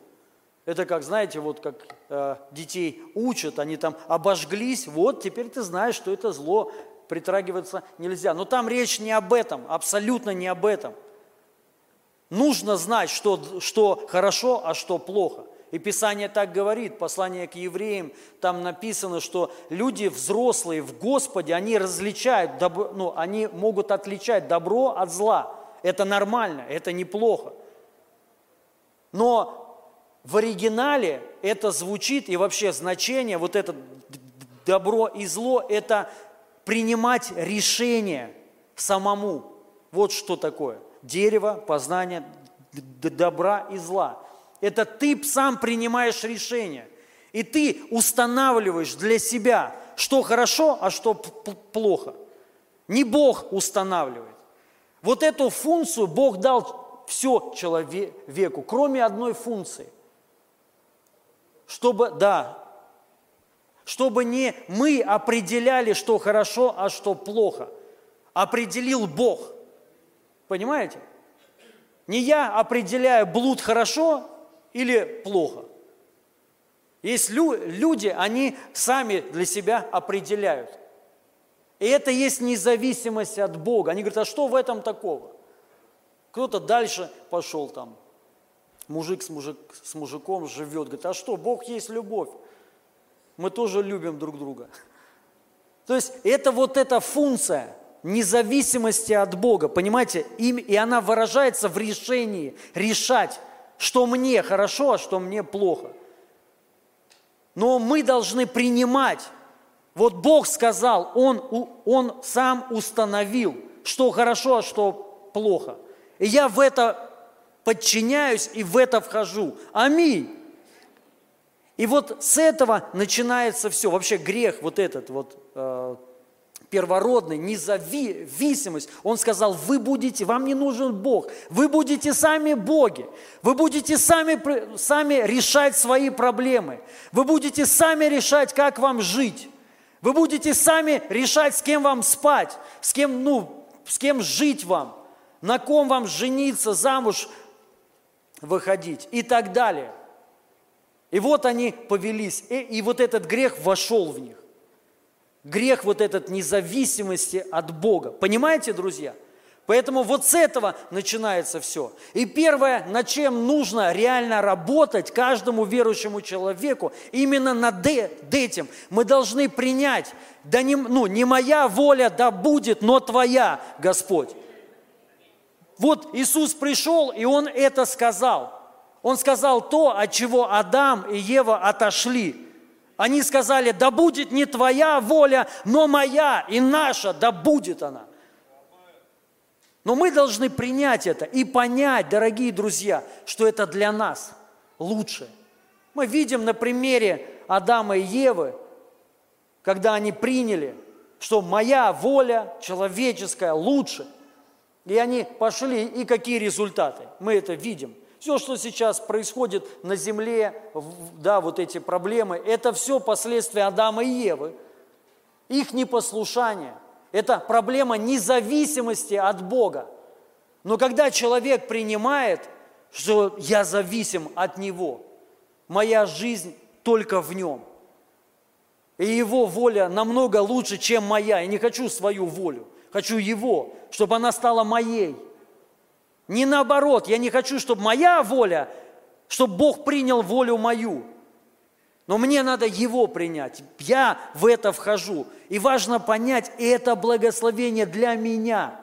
Это как, знаете, вот как э, детей учат, они там обожглись, вот теперь ты знаешь, что это зло, притрагиваться нельзя. Но там речь не об этом, абсолютно не об этом. Нужно знать, что, что хорошо, а что плохо. И Писание так говорит, послание к евреям, там написано, что люди взрослые в Господе, они различают, добро, ну, они могут отличать добро от зла. Это нормально, это неплохо. Но в оригинале это звучит, и вообще значение, вот это добро и зло, это принимать решение самому. Вот что такое. Дерево, познание добра и зла. Это ты сам принимаешь решение. И ты устанавливаешь для себя, что хорошо, а что плохо. Не Бог устанавливает. Вот эту функцию Бог дал все человеку, кроме одной функции. Чтобы, да, чтобы не мы определяли, что хорошо, а что плохо. Определил Бог. Понимаете? Не я определяю блуд хорошо, или плохо. Есть люди, они сами для себя определяют. И это есть независимость от Бога. Они говорят, а что в этом такого? Кто-то дальше пошел там. Мужик с, мужик с мужиком живет. Говорит, а что, Бог есть любовь. Мы тоже любим друг друга. То есть это вот эта функция независимости от Бога, понимаете? И она выражается в решении решать, что мне хорошо, а что мне плохо. Но мы должны принимать. Вот Бог сказал, Он, Он сам установил, что хорошо, а что плохо. И я в это подчиняюсь и в это вхожу. Аминь. И вот с этого начинается все. Вообще грех вот этот вот, э, первородный, независимость. Он сказал, вы будете, вам не нужен Бог, вы будете сами боги, вы будете сами, сами решать свои проблемы, вы будете сами решать, как вам жить, вы будете сами решать, с кем вам спать, с кем, ну, с кем жить вам, на ком вам жениться, замуж выходить и так далее. И вот они повелись, и, и вот этот грех вошел в них. Грех вот этот независимости от Бога. Понимаете, друзья? Поэтому вот с этого начинается все. И первое, над чем нужно реально работать каждому верующему человеку, именно над этим мы должны принять, да не, ну, не моя воля да будет, но твоя, Господь. Вот Иисус пришел, и Он это сказал. Он сказал то, от чего Адам и Ева отошли. Они сказали, да будет не твоя воля, но моя и наша, да будет она. Но мы должны принять это и понять, дорогие друзья, что это для нас лучше. Мы видим на примере Адама и Евы, когда они приняли, что моя воля человеческая лучше. И они пошли, и какие результаты? Мы это видим. Все, что сейчас происходит на земле, да, вот эти проблемы, это все последствия Адама и Евы, их непослушания – это проблема независимости от Бога. Но когда человек принимает, что я зависим от Него, моя жизнь только в Нем, и Его воля намного лучше, чем моя. Я не хочу свою волю, хочу Его, чтобы она стала моей. Не наоборот, я не хочу, чтобы моя воля, чтобы Бог принял волю мою. Но мне надо Его принять. Я в это вхожу. И важно понять, это благословение для меня.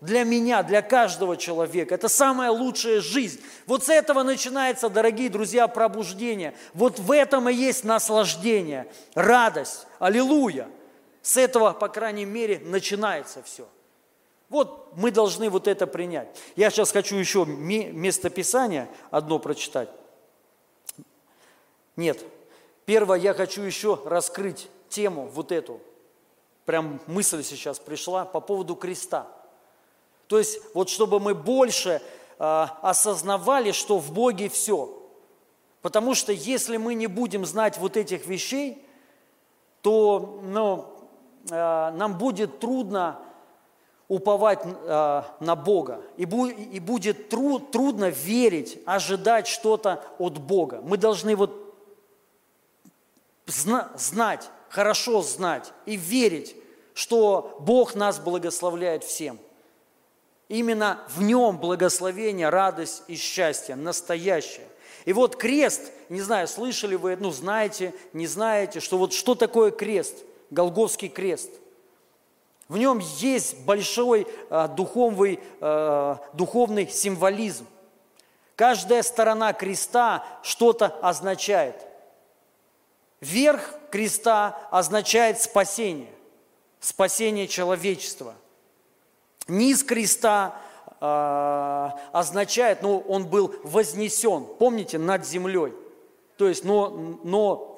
Для меня, для каждого человека. Это самая лучшая жизнь. Вот с этого начинается, дорогие друзья, пробуждение. Вот в этом и есть наслаждение, радость. Аллилуйя. С этого, по крайней мере, начинается все. Вот мы должны вот это принять. Я сейчас хочу еще местописание одно прочитать. Нет, Первое, я хочу еще раскрыть тему вот эту. Прям мысль сейчас пришла по поводу креста. То есть вот чтобы мы больше э, осознавали, что в Боге все. Потому что если мы не будем знать вот этих вещей, то ну, э, нам будет трудно уповать э, на Бога. И, бу, и будет тру, трудно верить, ожидать что-то от Бога. Мы должны вот знать, хорошо знать и верить, что Бог нас благословляет всем. Именно в нем благословение, радость и счастье настоящее. И вот крест, не знаю, слышали вы, ну знаете, не знаете, что вот что такое крест, Голговский крест. В нем есть большой э, духовный, э, духовный символизм. Каждая сторона креста что-то означает. Верх креста означает спасение, спасение человечества. Низ креста э, означает, ну, он был вознесен, помните, над землей. То есть, но, но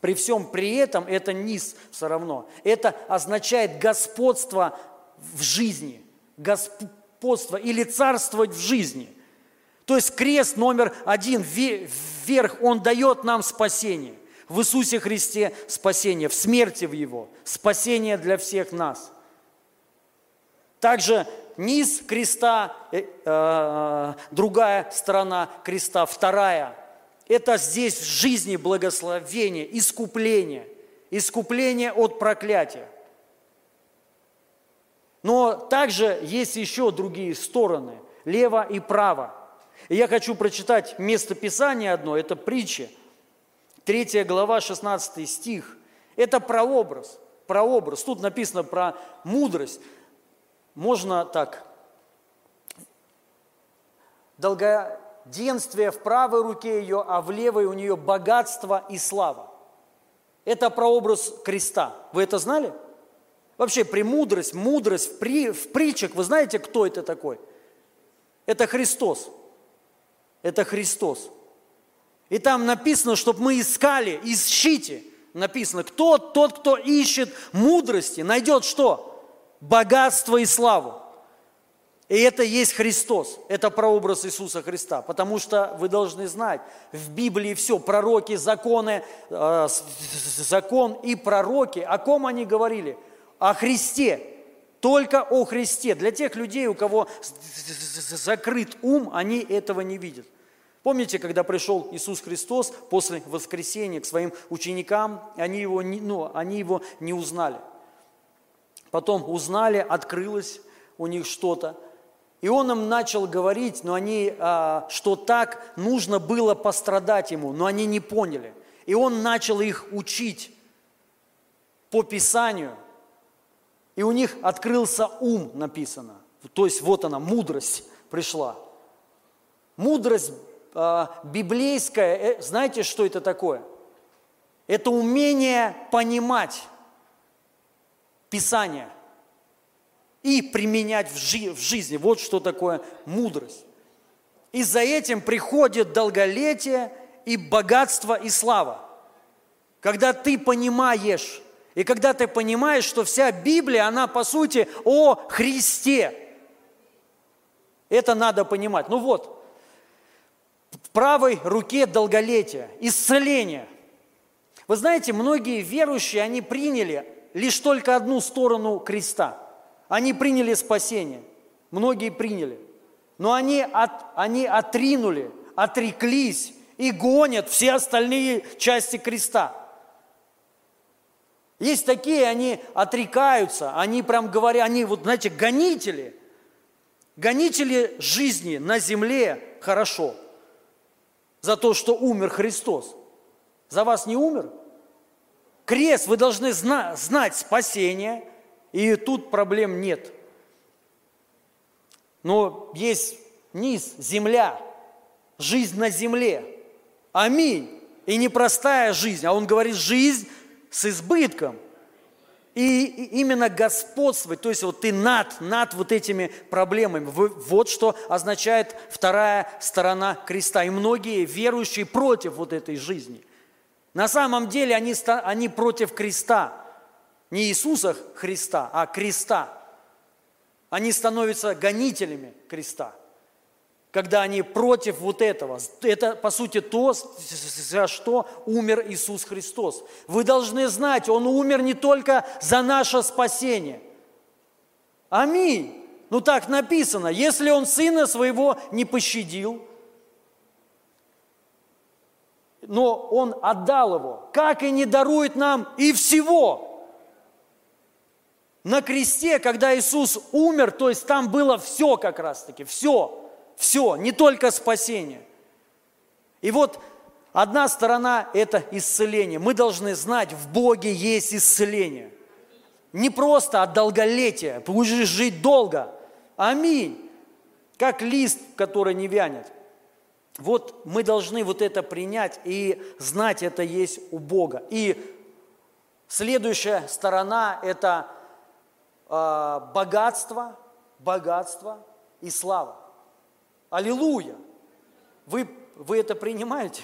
при всем при этом это низ все равно. Это означает господство в жизни, господство или царствовать в жизни. То есть крест номер один, вверх, он дает нам спасение – в Иисусе Христе спасение, в смерти в Его, спасение для всех нас. Также низ креста, э, э, другая сторона креста, вторая. Это здесь в жизни благословение, искупление, искупление от проклятия. Но также есть еще другие стороны, лево и право. И я хочу прочитать место Писания одно, это притча – 3 глава, 16 стих. Это прообраз, прообраз. Тут написано про мудрость. Можно так. Долгоденствие в правой руке ее, а в левой у нее богатство и слава. Это прообраз креста. Вы это знали? Вообще, премудрость, мудрость в, при, в притчах, вы знаете, кто это такой? Это Христос. Это Христос. И там написано, чтобы мы искали, ищите. Написано, кто тот, кто ищет мудрости, найдет что? Богатство и славу. И это есть Христос, это прообраз Иисуса Христа, потому что вы должны знать, в Библии все, пророки, законы, э, закон и пророки, о ком они говорили? О Христе, только о Христе. Для тех людей, у кого закрыт ум, они этого не видят. Помните, когда пришел Иисус Христос после воскресения к своим ученикам, они его не, ну, они его не узнали. Потом узнали, открылось у них что-то. И он им начал говорить, но они, а, что так нужно было пострадать ему, но они не поняли. И он начал их учить по Писанию. И у них открылся ум, написано. То есть вот она, мудрость пришла. Мудрость э, библейская, э, знаете, что это такое? Это умение понимать Писание и применять в, жи- в жизни. Вот что такое мудрость. И за этим приходит долголетие и богатство и слава. Когда ты понимаешь, и когда ты понимаешь, что вся Библия, она по сути о Христе. Это надо понимать. Ну вот, в правой руке долголетие, исцеление. Вы знаете, многие верующие, они приняли лишь только одну сторону креста – они приняли спасение, многие приняли, но они, от, они отринули, отреклись и гонят все остальные части креста. Есть такие, они отрекаются, они прям говорят, они вот, знаете, гонители. Гонители жизни на земле хорошо. За то, что умер Христос. За вас не умер? Крест, вы должны зна- знать спасение – и тут проблем нет. Но есть низ, земля, жизнь на земле. Аминь. И непростая жизнь, а он говорит, жизнь с избытком. И именно господствовать, то есть вот ты над, над вот этими проблемами. Вот что означает вторая сторона креста. И многие верующие против вот этой жизни. На самом деле они, они против креста. Не Иисуса Христа, а креста. Они становятся гонителями креста, когда они против вот этого. Это, по сути, то, за что умер Иисус Христос. Вы должны знать, Он умер не только за наше спасение. Аминь. Ну так написано, если Он Сына Своего не пощадил, но Он отдал Его, как и не дарует нам и всего – на кресте, когда Иисус умер, то есть там было все как раз-таки, все, все, не только спасение. И вот одна сторона – это исцеление. Мы должны знать, в Боге есть исцеление. Не просто от долголетия, будешь жить долго. Аминь. Как лист, который не вянет. Вот мы должны вот это принять и знать, это есть у Бога. И следующая сторона – это богатство, богатство и слава. Аллилуйя! Вы, вы это принимаете?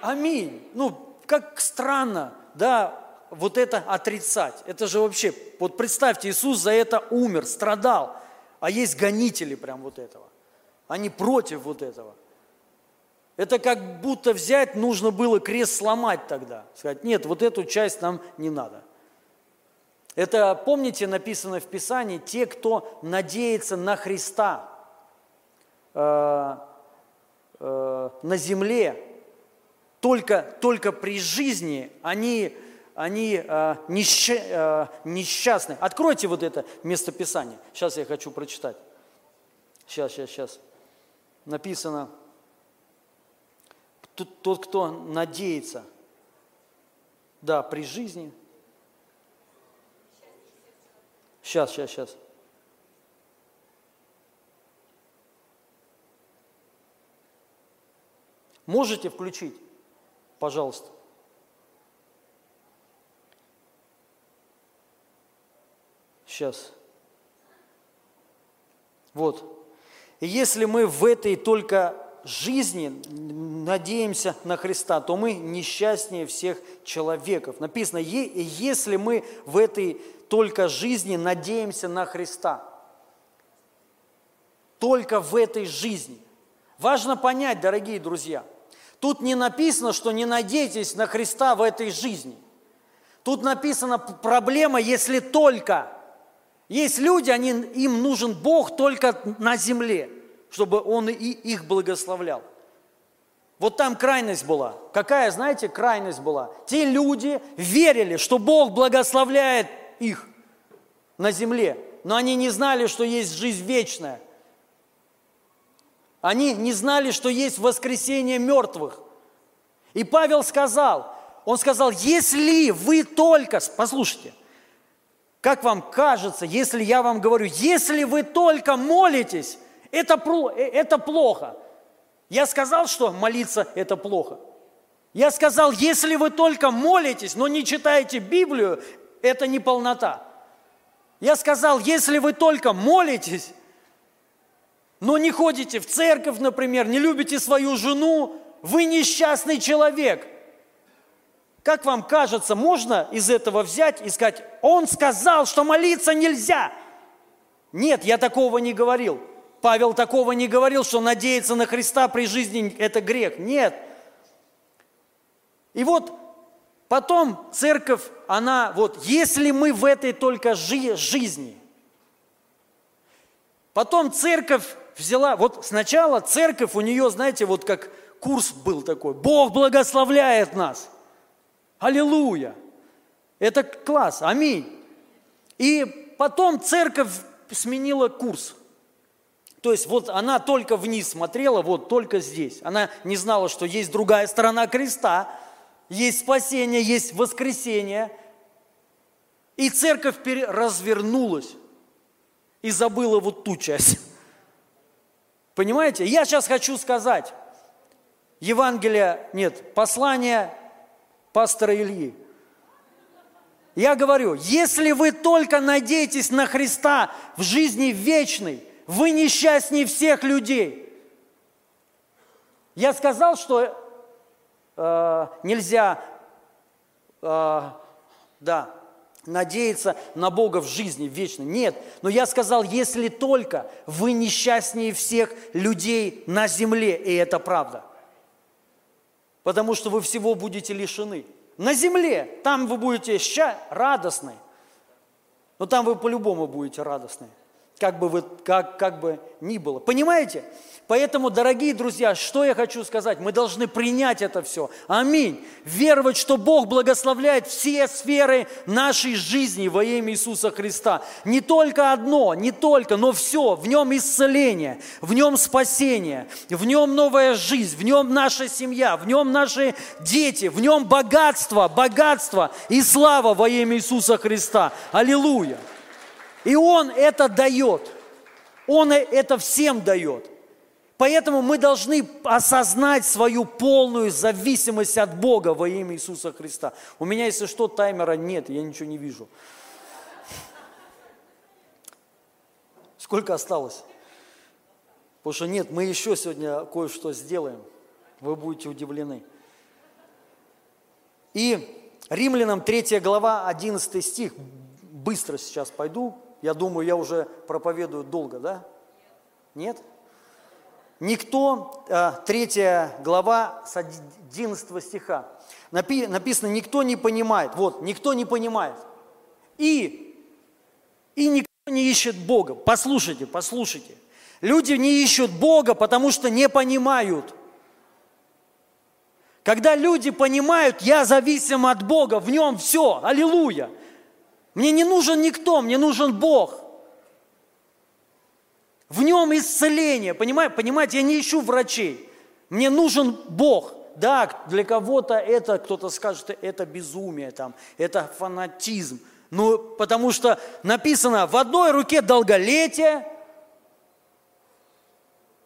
Аминь. Ну, как странно, да, вот это отрицать. Это же вообще, вот представьте, Иисус за это умер, страдал, а есть гонители прям вот этого. Они против вот этого. Это как будто взять, нужно было крест сломать тогда. Сказать, нет, вот эту часть нам не надо. Это, помните, написано в Писании, те, кто надеется на Христа э, э, на земле, только, только при жизни они, они э, несч, э, несчастны. Откройте вот это местописание. Сейчас я хочу прочитать. Сейчас, сейчас, сейчас. Написано, тот, кто надеется, да, при жизни – Сейчас, сейчас, сейчас. Можете включить, пожалуйста. Сейчас. Вот. И если мы в этой только жизни надеемся на Христа, то мы несчастнее всех человеков. Написано, если мы в этой только жизни надеемся на Христа. Только в этой жизни. Важно понять, дорогие друзья, тут не написано, что не надейтесь на Христа в этой жизни. Тут написано проблема, если только. Есть люди, они, им нужен Бог только на земле, чтобы Он и их благословлял. Вот там крайность была. Какая, знаете, крайность была? Те люди верили, что Бог благословляет их на земле, но они не знали, что есть жизнь вечная. Они не знали, что есть воскресение мертвых. И Павел сказал, он сказал, если вы только, послушайте, как вам кажется, если я вам говорю, если вы только молитесь, это, это плохо. Я сказал, что молиться – это плохо. Я сказал, если вы только молитесь, но не читаете Библию, это не полнота. Я сказал, если вы только молитесь, но не ходите в церковь, например, не любите свою жену, вы несчастный человек. Как вам кажется, можно из этого взять и сказать, он сказал, что молиться нельзя? Нет, я такого не говорил. Павел такого не говорил, что надеяться на Христа при жизни – это грех. Нет. И вот потом церковь, она вот, если мы в этой только жи- жизни, потом церковь взяла, вот сначала церковь у нее, знаете, вот как курс был такой, Бог благословляет нас. Аллилуйя. Это класс, аминь. И потом церковь сменила курс – то есть вот она только вниз смотрела, вот только здесь. Она не знала, что есть другая сторона креста, есть спасение, есть воскресение. И церковь развернулась и забыла вот ту часть. Понимаете? Я сейчас хочу сказать, Евангелие, нет, послание пастора Ильи. Я говорю, если вы только надеетесь на Христа в жизни вечной – вы несчастнее всех людей. Я сказал, что э, нельзя, э, да, надеяться на Бога в жизни вечно. Нет, но я сказал, если только вы несчастнее всех людей на земле, и это правда. Потому что вы всего будете лишены. На земле, там вы будете ща радостны, но там вы по-любому будете радостны как бы, вы, как, как бы ни было. Понимаете? Поэтому, дорогие друзья, что я хочу сказать? Мы должны принять это все. Аминь. Веровать, что Бог благословляет все сферы нашей жизни во имя Иисуса Христа. Не только одно, не только, но все. В нем исцеление, в нем спасение, в нем новая жизнь, в нем наша семья, в нем наши дети, в нем богатство, богатство и слава во имя Иисуса Христа. Аллилуйя. И Он это дает. Он это всем дает. Поэтому мы должны осознать свою полную зависимость от Бога во имя Иисуса Христа. У меня, если что, таймера нет, я ничего не вижу. Сколько осталось? Потому что нет, мы еще сегодня кое-что сделаем. Вы будете удивлены. И Римлянам 3 глава, 11 стих. Быстро сейчас пойду, я думаю, я уже проповедую долго, да? Нет? Никто, э, третья глава с 11 стиха, написано, никто не понимает, вот, никто не понимает. И, и никто не ищет Бога. Послушайте, послушайте. Люди не ищут Бога, потому что не понимают. Когда люди понимают, я зависим от Бога, в нем все, аллилуйя – мне не нужен никто, мне нужен Бог. В нем исцеление, понимаете? Понимаете, я не ищу врачей. Мне нужен Бог. Да, для кого-то это, кто-то скажет, это безумие, там, это фанатизм. Ну, потому что написано, в одной руке долголетие,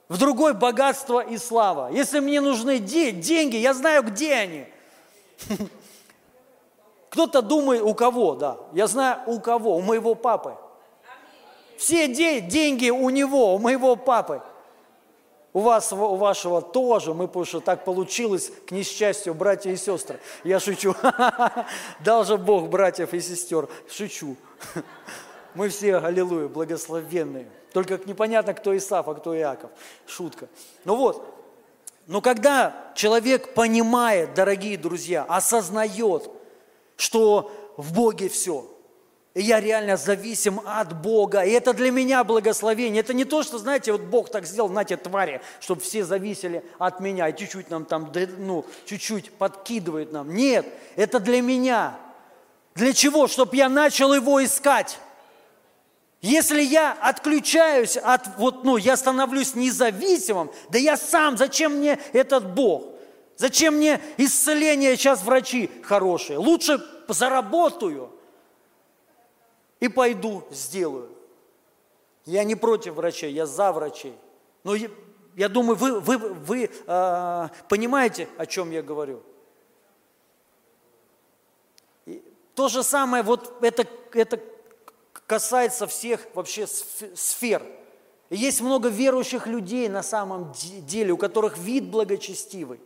в другой богатство и слава. Если мне нужны деньги, я знаю, где они. Кто-то думает, у кого, да. Я знаю, у кого, у моего папы. Все де- деньги у него, у моего папы. У вас, у вашего тоже, мы, потому что так получилось, к несчастью, братья и сестры. Я шучу. Дал же Бог братьев и сестер. Шучу. Мы все, аллилуйя, благословенные. Только непонятно, кто Исаф, а кто Иаков. Шутка. Ну вот, но когда человек понимает, дорогие друзья, осознает, что в Боге все. И я реально зависим от Бога. И это для меня благословение. Это не то, что, знаете, вот Бог так сделал, знаете, твари, чтобы все зависели от меня. И чуть-чуть нам там, ну, чуть-чуть подкидывает нам. Нет, это для меня. Для чего? Чтобы я начал его искать. Если я отключаюсь от, вот, ну, я становлюсь независимым, да я сам, зачем мне этот Бог? Зачем мне исцеление сейчас врачи хорошие? Лучше заработаю и пойду сделаю. Я не против врачей, я за врачей. Но я, я думаю, вы, вы, вы э, понимаете, о чем я говорю. И то же самое, вот это, это касается всех вообще сфер. Есть много верующих людей на самом деле, у которых вид благочестивый.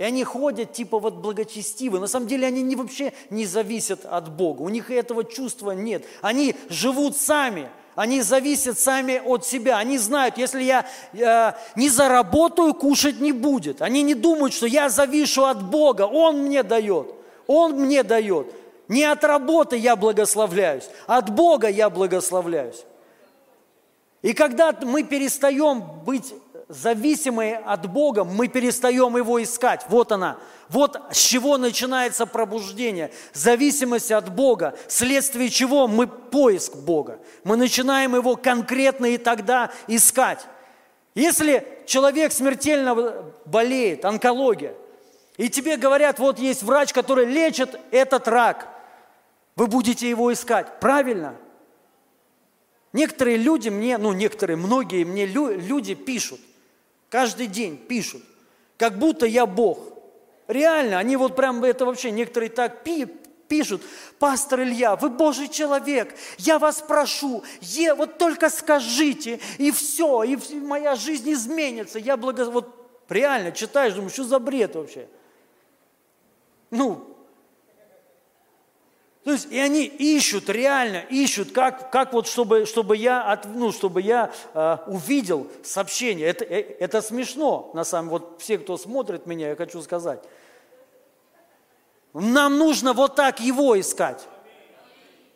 И они ходят типа вот благочестивы. На самом деле они не, вообще не зависят от Бога. У них этого чувства нет. Они живут сами. Они зависят сами от себя. Они знают, если я э, не заработаю, кушать не будет. Они не думают, что я завишу от Бога. Он мне дает. Он мне дает. Не от работы я благословляюсь, от Бога я благословляюсь. И когда мы перестаем быть зависимые от Бога, мы перестаем Его искать. Вот она. Вот с чего начинается пробуждение. Зависимость от Бога, вследствие чего мы поиск Бога. Мы начинаем Его конкретно и тогда искать. Если человек смертельно болеет, онкология, и тебе говорят, вот есть врач, который лечит этот рак, вы будете его искать. Правильно? Некоторые люди мне, ну некоторые, многие мне люди пишут, Каждый день пишут, как будто я Бог. Реально, они вот прям это вообще, некоторые так пи, пишут, пастор Илья, вы Божий человек, я вас прошу, е, вот только скажите, и все, и моя жизнь изменится. Я благо... Вот реально читаешь, думаю, что за бред вообще? Ну, то есть, и они ищут, реально ищут, как, как вот, чтобы, чтобы я, от, ну, чтобы я э, увидел сообщение. Это, э, это смешно, на самом деле. Вот все, кто смотрит меня, я хочу сказать. Нам нужно вот так его искать.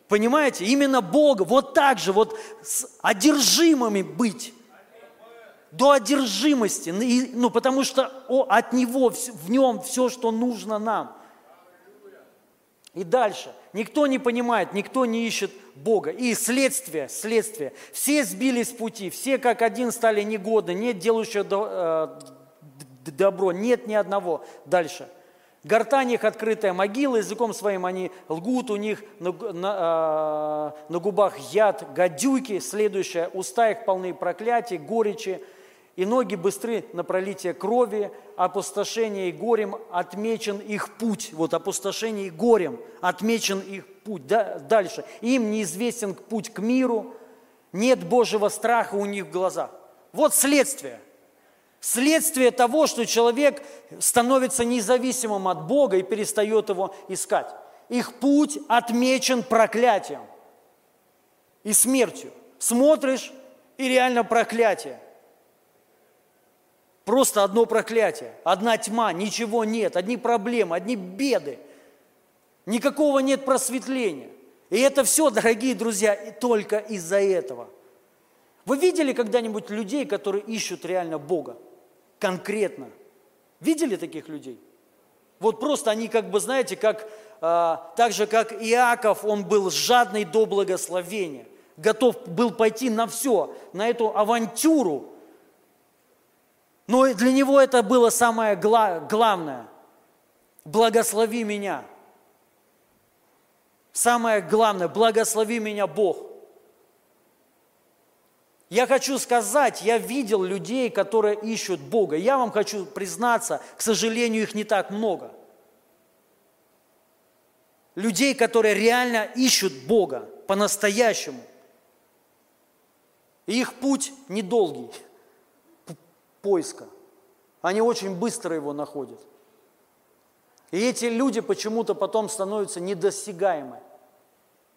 Понимаете? Именно Бога, вот так же, вот с одержимыми быть. До одержимости. Ну, потому что от Него, в Нем все, что нужно нам. И дальше. Никто не понимает, никто не ищет Бога. И следствие, следствие. Все сбились с пути, все как один стали негодны, нет делающего э, добро, нет ни одного. Дальше. Гортань их открытая могила, языком своим они лгут, у них на, на, э, на губах яд, гадюки. Следующее, уста их полны проклятий, горечи, и ноги быстры на пролитие крови, опустошение и горем отмечен их путь. Вот опустошение и горем отмечен их путь. Да, дальше. Им неизвестен путь к миру, нет Божьего страха у них в глазах. Вот следствие. Следствие того, что человек становится независимым от Бога и перестает его искать. Их путь отмечен проклятием и смертью. Смотришь, и реально проклятие. Просто одно проклятие, одна тьма, ничего нет, одни проблемы, одни беды. Никакого нет просветления. И это все, дорогие друзья, только из-за этого. Вы видели когда-нибудь людей, которые ищут реально Бога? Конкретно. Видели таких людей? Вот просто они как бы, знаете, как, а, так же, как Иаков, он был жадный до благословения, готов был пойти на все, на эту авантюру, но для него это было самое главное. Благослови меня. Самое главное, благослови меня Бог. Я хочу сказать, я видел людей, которые ищут Бога. Я вам хочу признаться, к сожалению, их не так много. Людей, которые реально ищут Бога по-настоящему. И их путь недолгий поиска. Они очень быстро его находят. И эти люди почему-то потом становятся недосягаемы,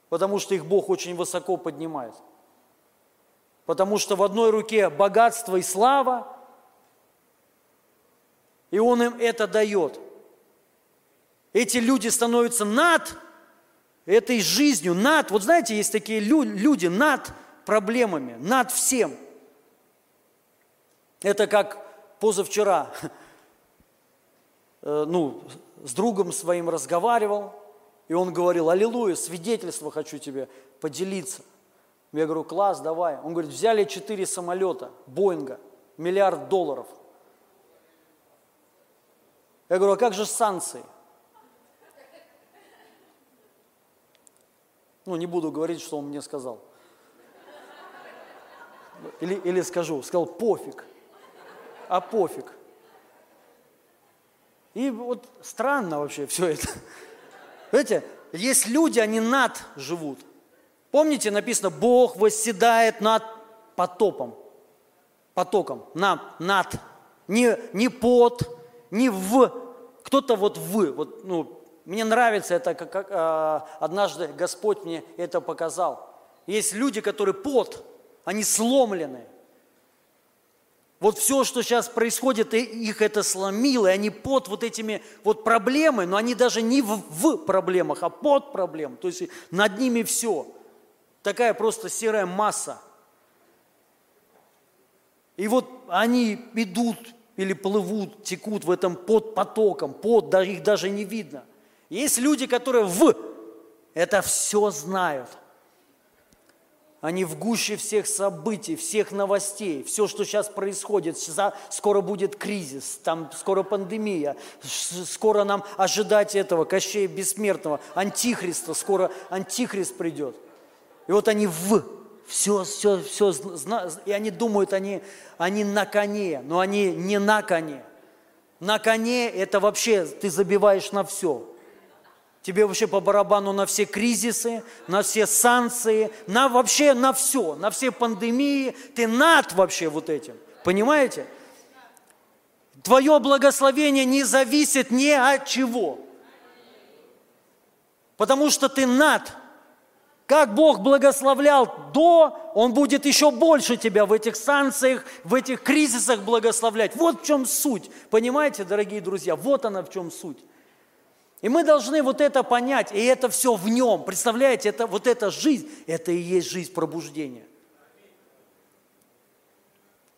потому что их Бог очень высоко поднимает. Потому что в одной руке богатство и слава, и Он им это дает. Эти люди становятся над этой жизнью, над, вот знаете, есть такие лю- люди над проблемами, над всем. Это как позавчера, э, ну, с другом своим разговаривал, и он говорил, аллилуйя, свидетельство хочу тебе поделиться. Я говорю, класс, давай. Он говорит, взяли четыре самолета, Боинга, миллиард долларов. Я говорю, а как же санкции? Ну, не буду говорить, что он мне сказал. Или, или скажу, сказал, пофиг. А пофиг. И вот странно вообще все это. Знаете, есть люди, они над живут. Помните, написано, Бог восседает над потопом, потоком, над, над. Не, не под, не в, кто-то вот в. Вот, ну, мне нравится это, как, как а, однажды Господь мне это показал. Есть люди, которые под, они сломлены. Вот все, что сейчас происходит, их это сломило, и они под вот этими вот проблемами, но они даже не в, в проблемах, а под проблем. То есть над ними все. Такая просто серая масса. И вот они идут или плывут, текут в этом под потоком, под, их даже не видно. Есть люди, которые в это все знают – они в гуще всех событий, всех новостей, все, что сейчас происходит, скоро будет кризис, там скоро пандемия, скоро нам ожидать этого Кощея Бессмертного, Антихриста, скоро Антихрист придет. И вот они в, все, все, все, и они думают, они, они на коне, но они не на коне. На коне это вообще ты забиваешь на все. Тебе вообще по барабану на все кризисы, на все санкции, на вообще на все, на все пандемии. Ты над вообще вот этим. Понимаете? Твое благословение не зависит ни от чего. Потому что ты над. Как Бог благословлял до, Он будет еще больше тебя в этих санкциях, в этих кризисах благословлять. Вот в чем суть. Понимаете, дорогие друзья, вот она в чем суть. И мы должны вот это понять, и это все в нем. Представляете, это, вот эта жизнь, это и есть жизнь пробуждения.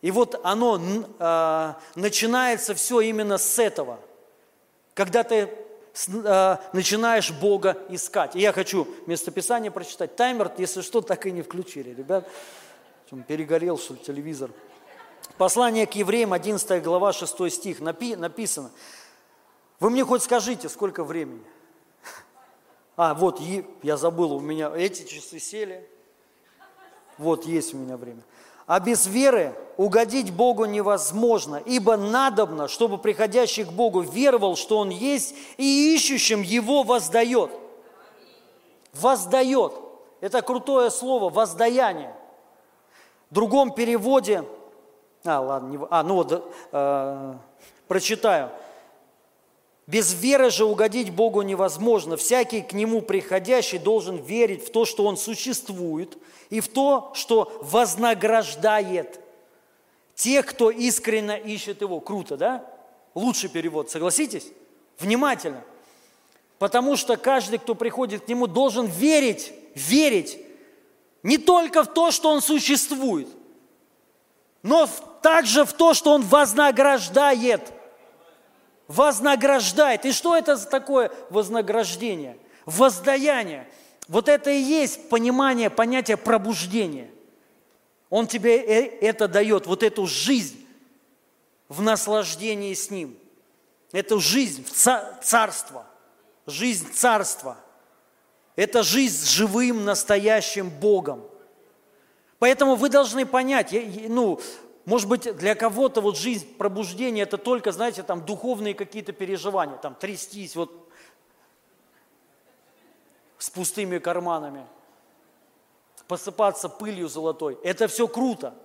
И вот оно э, начинается все именно с этого. Когда ты э, начинаешь Бога искать. И я хочу местописание прочитать. Таймер, если что, так и не включили, ребят. Перегорел, что ли, телевизор. Послание к евреям, 11 глава, 6 стих, напи, написано – вы мне хоть скажите, сколько времени? А, вот, я забыл, у меня эти часы сели. Вот, есть у меня время. А без веры угодить Богу невозможно, ибо надобно, чтобы приходящий к Богу веровал, что Он есть, и ищущим Его воздает. Воздает. Это крутое слово, воздаяние. В другом переводе, а, ладно, не, а, ну вот, э, прочитаю. Без веры же угодить Богу невозможно. Всякий к Нему приходящий должен верить в то, что Он существует, и в то, что вознаграждает тех, кто искренне ищет Его. Круто, да? Лучший перевод, согласитесь? Внимательно. Потому что каждый, кто приходит к Нему, должен верить, верить не только в то, что Он существует, но также в то, что Он вознаграждает – вознаграждает. И что это за такое вознаграждение? Воздаяние. Вот это и есть понимание, понятие пробуждения. Он тебе э, это дает, вот эту жизнь в наслаждении с Ним. Эту жизнь в царство, жизнь царства. Это жизнь с живым, настоящим Богом. Поэтому вы должны понять, ну, может быть, для кого-то вот жизнь пробуждения – это только, знаете, там духовные какие-то переживания, там трястись вот с пустыми карманами, посыпаться пылью золотой. Это все круто.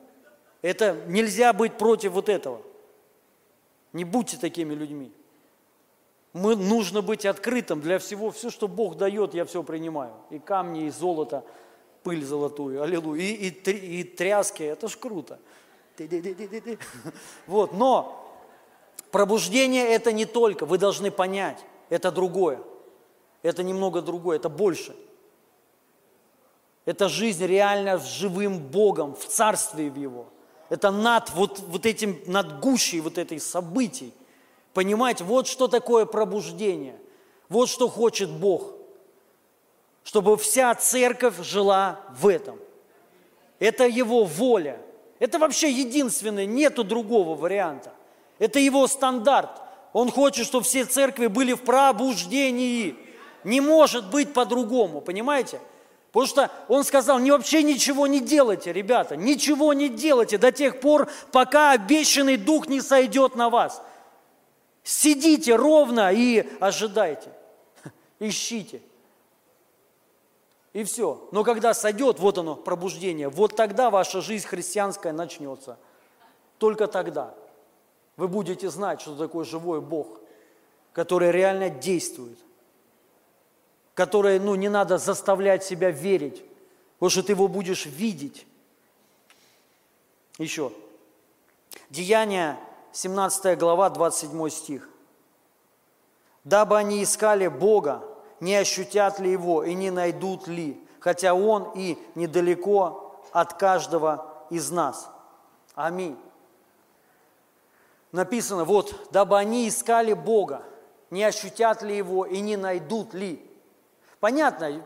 Это нельзя быть против вот этого. Не будьте такими людьми. Мы, нужно быть открытым для всего. Все, что Бог дает, я все принимаю. И камни, и золото, пыль золотую, аллилуйя. И, и, и тряски, это ж круто. Вот, но пробуждение это не только, вы должны понять, это другое. Это немного другое, это больше. Это жизнь реально с живым Богом, в царстве Его. Это над вот, вот этим, над гущей вот этой событий. Понимаете, вот что такое пробуждение. Вот что хочет Бог. Чтобы вся церковь жила в этом. Это Его воля. Это вообще единственное, нету другого варианта. Это Его стандарт. Он хочет, чтобы все церкви были в пробуждении. Не может быть по-другому, понимаете? Потому что он сказал, не вообще ничего не делайте, ребята, ничего не делайте до тех пор, пока обещанный дух не сойдет на вас. Сидите ровно и ожидайте, ищите. И все. Но когда сойдет, вот оно, пробуждение, вот тогда ваша жизнь христианская начнется. Только тогда вы будете знать, что такое живой Бог, который реально действует которое, ну, не надо заставлять себя верить, потому что ты его будешь видеть. Еще. Деяние, 17 глава, 27 стих. «Дабы они искали Бога, не ощутят ли Его и не найдут ли, хотя Он и недалеко от каждого из нас». Аминь. Написано, вот, дабы они искали Бога, не ощутят ли Его и не найдут ли. Понятно,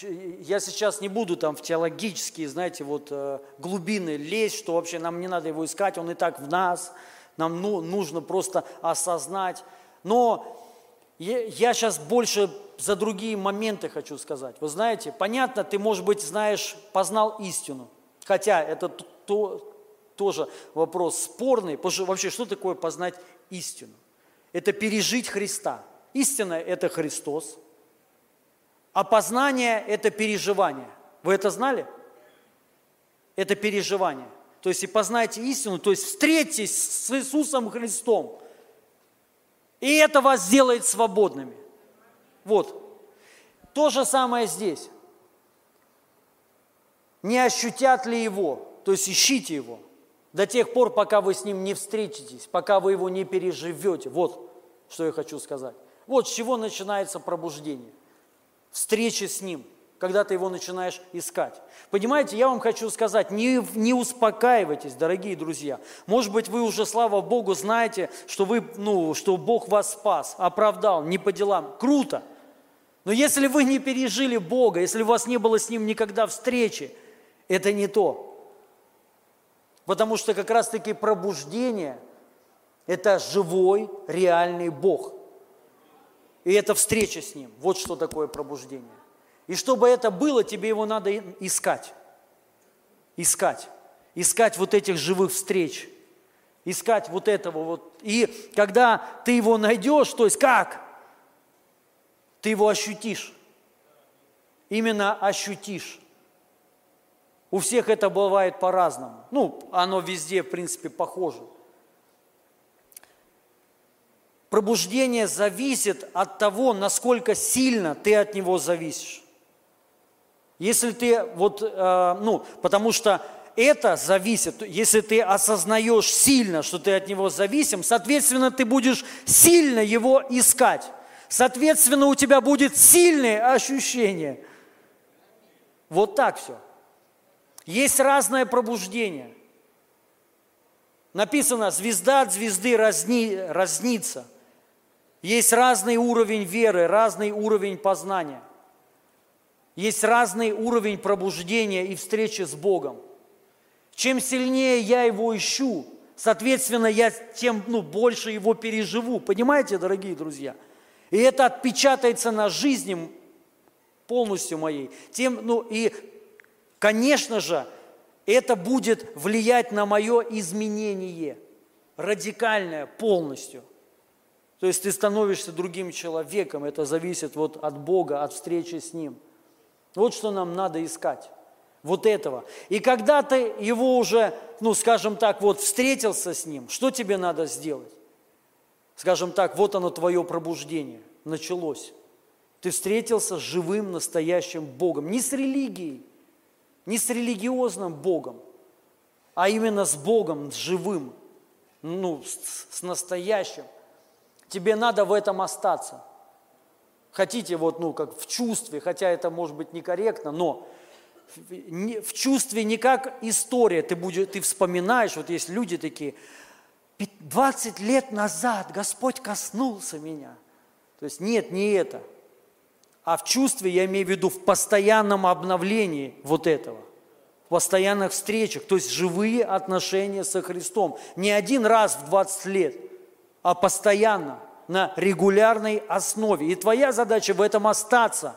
я сейчас не буду там в теологические, знаете, вот э, глубины лезть, что вообще нам не надо его искать, он и так в нас, нам ну, нужно просто осознать. Но я сейчас больше за другие моменты хочу сказать. Вы знаете, понятно, ты, может быть, знаешь, познал истину, хотя это то, тоже вопрос спорный, потому что вообще что такое познать истину? Это пережить Христа. Истина – это Христос – а познание – это переживание. Вы это знали? Это переживание. То есть и познайте истину, то есть встретитесь с Иисусом Христом. И это вас сделает свободными. Вот. То же самое здесь. Не ощутят ли Его, то есть ищите Его, до тех пор, пока вы с Ним не встретитесь, пока вы Его не переживете. Вот что я хочу сказать. Вот с чего начинается пробуждение встречи с Ним, когда ты Его начинаешь искать. Понимаете, я вам хочу сказать, не, не успокаивайтесь, дорогие друзья. Может быть, вы уже, слава Богу, знаете, что, вы, ну, что Бог вас спас, оправдал, не по делам. Круто! Но если вы не пережили Бога, если у вас не было с Ним никогда встречи, это не то. Потому что как раз-таки пробуждение – это живой, реальный Бог – и это встреча с Ним. Вот что такое пробуждение. И чтобы это было, тебе его надо искать. Искать. Искать вот этих живых встреч. Искать вот этого вот. И когда ты его найдешь, то есть как? Ты его ощутишь. Именно ощутишь. У всех это бывает по-разному. Ну, оно везде, в принципе, похоже. Пробуждение зависит от того, насколько сильно ты от него зависишь. Если ты вот, э, ну, потому что это зависит, если ты осознаешь сильно, что ты от него зависим, соответственно, ты будешь сильно его искать. Соответственно, у тебя будет сильное ощущение. Вот так все. Есть разное пробуждение. Написано, звезда от звезды разни, разнится. Есть разный уровень веры, разный уровень познания. Есть разный уровень пробуждения и встречи с Богом. Чем сильнее я его ищу, соответственно, я тем ну, больше его переживу. Понимаете, дорогие друзья? И это отпечатается на жизни полностью моей. Тем, ну, и, конечно же, это будет влиять на мое изменение, радикальное полностью. То есть ты становишься другим человеком, это зависит вот от Бога, от встречи с Ним. Вот что нам надо искать. Вот этого. И когда ты его уже, ну, скажем так, вот встретился с ним, что тебе надо сделать? Скажем так, вот оно твое пробуждение, началось. Ты встретился с живым, настоящим Богом. Не с религией, не с религиозным Богом, а именно с Богом, с живым, ну, с, с настоящим – Тебе надо в этом остаться. Хотите вот, ну, как в чувстве, хотя это может быть некорректно, но в, чувстве не как история, ты, будешь, ты вспоминаешь, вот есть люди такие, «Пи- 20 лет назад Господь коснулся меня. То есть нет, не это. А в чувстве, я имею в виду, в постоянном обновлении вот этого. В постоянных встречах, то есть живые отношения со Христом. Не один раз в 20 лет, а постоянно, на регулярной основе. И твоя задача в этом остаться.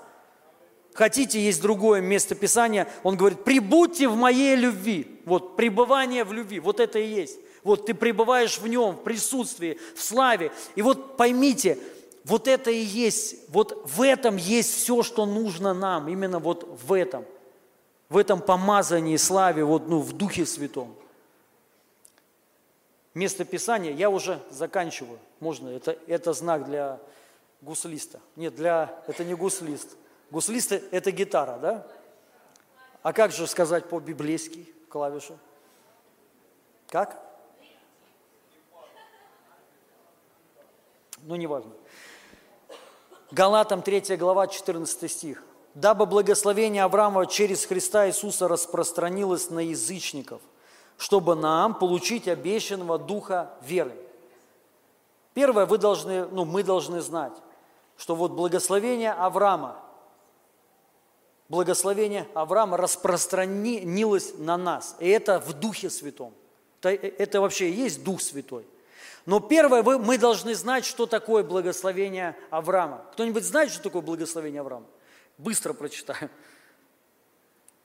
Хотите, есть другое место Писания, он говорит, прибудьте в моей любви. Вот, пребывание в любви, вот это и есть. Вот ты пребываешь в нем, в присутствии, в славе. И вот поймите, вот это и есть, вот в этом есть все, что нужно нам, именно вот в этом, в этом помазании, славе, вот ну, в Духе Святом. Место Писания, я уже заканчиваю, можно, это, это знак для гуслиста. Нет, для, это не гуслист. Гуслист – это гитара, да? А как же сказать по-библейски клавишу? Как? Ну, неважно. Галатам 3 глава, 14 стих. «Дабы благословение Авраама через Христа Иисуса распространилось на язычников, чтобы нам получить обещанного духа веры». Первое, вы должны, ну, мы должны знать, что вот благословение Авраама, благословение Авраама распространилось на нас. И это в Духе Святом. Это, это вообще есть Дух Святой. Но первое, мы должны знать, что такое благословение Авраама. Кто-нибудь знает, что такое благословение Авраама? Быстро прочитаю.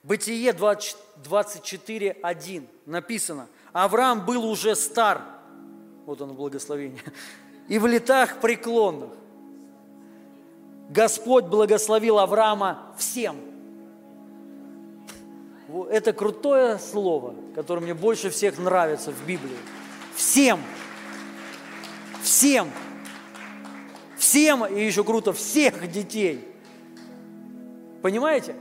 Бытие 20 24.1 написано. Авраам был уже стар, вот оно благословение, и в летах преклонных. Господь благословил Авраама всем. Это крутое слово, которое мне больше всех нравится в Библии. Всем. Всем. Всем, и еще круто, всех детей. Понимаете?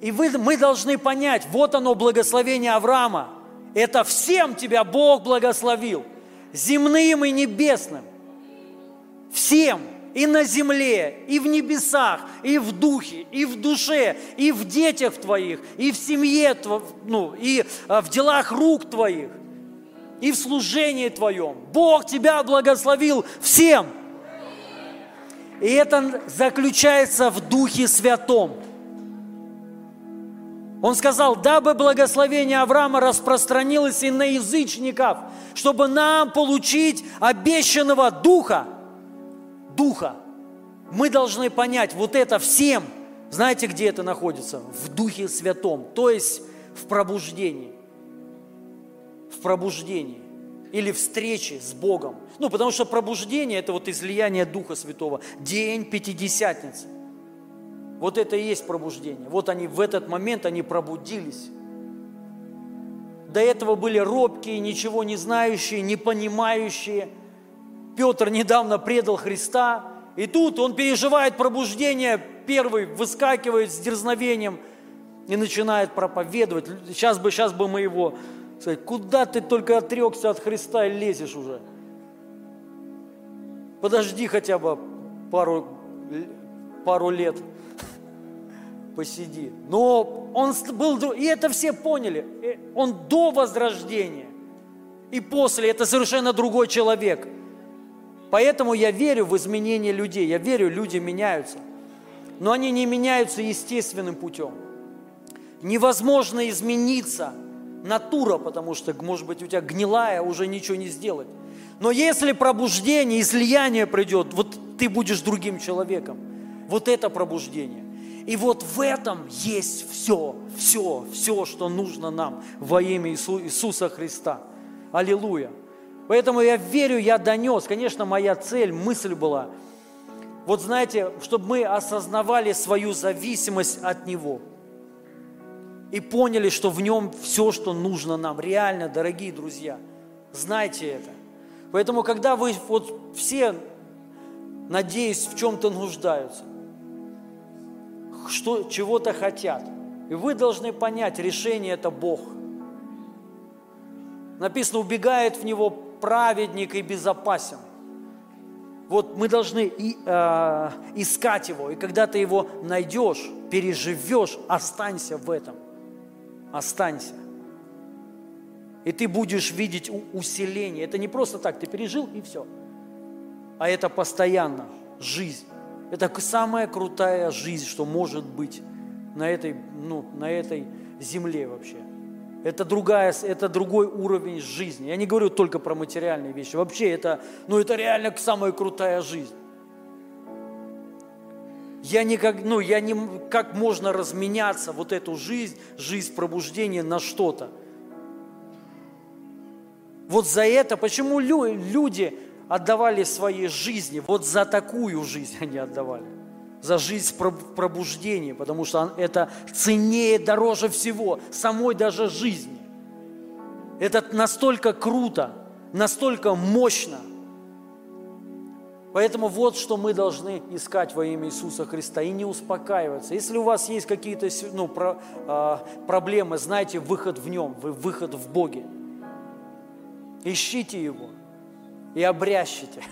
И вы, мы должны понять, вот оно благословение Авраама. Это всем тебя Бог благословил. Земным и небесным. Всем. И на земле, и в небесах, и в духе, и в душе, и в детях твоих, и в семье, ну, и а, в делах рук твоих, и в служении твоем. Бог тебя благословил всем. И это заключается в Духе Святом. Он сказал, дабы благословение Авраама распространилось и на язычников, чтобы нам получить обещанного Духа. Духа. Мы должны понять, вот это всем, знаете, где это находится? В Духе Святом, то есть в пробуждении. Пробуждении или встрече с Богом. Ну, потому что пробуждение – это вот излияние Духа Святого. День Пятидесятницы. Вот это и есть пробуждение. Вот они в этот момент, они пробудились. До этого были робкие, ничего не знающие, не понимающие. Петр недавно предал Христа, и тут он переживает пробуждение, первый выскакивает с дерзновением и начинает проповедовать. Сейчас бы, сейчас бы мы его сказать, куда ты только отрекся от Христа и лезешь уже? Подожди хотя бы пару, пару лет посиди. Но он был, и это все поняли. Э, Он до возрождения и после, это совершенно другой человек. Поэтому я верю в изменение людей, я верю, люди меняются. Но они не меняются естественным путем. Невозможно измениться натура, потому что, может быть, у тебя гнилая, уже ничего не сделать. Но если пробуждение, излияние придет, вот ты будешь другим человеком. Вот это пробуждение. И вот в этом есть все, все, все, что нужно нам во имя Иису- Иисуса Христа. Аллилуйя. Поэтому я верю, я донес. Конечно, моя цель, мысль была, вот знаете, чтобы мы осознавали свою зависимость от Него и поняли, что в Нем все, что нужно нам. Реально, дорогие друзья, знайте это. Поэтому, когда вы вот все, надеюсь, в чем-то нуждаются, что, чего-то хотят, и вы должны понять, решение – это Бог. Написано, убегает в Него праведник и безопасен. Вот мы должны и, э, искать его, и когда ты его найдешь, переживешь, останься в этом. Останься. И ты будешь видеть усиление. Это не просто так, ты пережил и все. А это постоянно жизнь. Это самая крутая жизнь, что может быть на этой, ну, на этой земле вообще. Это, другая, это другой уровень жизни. Я не говорю только про материальные вещи. Вообще это, ну, это реально самая крутая жизнь. Я никак, ну, я не, как можно разменяться вот эту жизнь, жизнь пробуждения на что-то. Вот за это, почему люди отдавали свои жизни, вот за такую жизнь они отдавали за жизнь в пробуждении, потому что это ценнее, дороже всего, самой даже жизни. Это настолько круто, настолько мощно. Поэтому вот что мы должны искать во имя Иисуса Христа и не успокаиваться. Если у вас есть какие-то ну, про, э, проблемы, знайте выход в нем, выход в Боге. Ищите его и обрящите.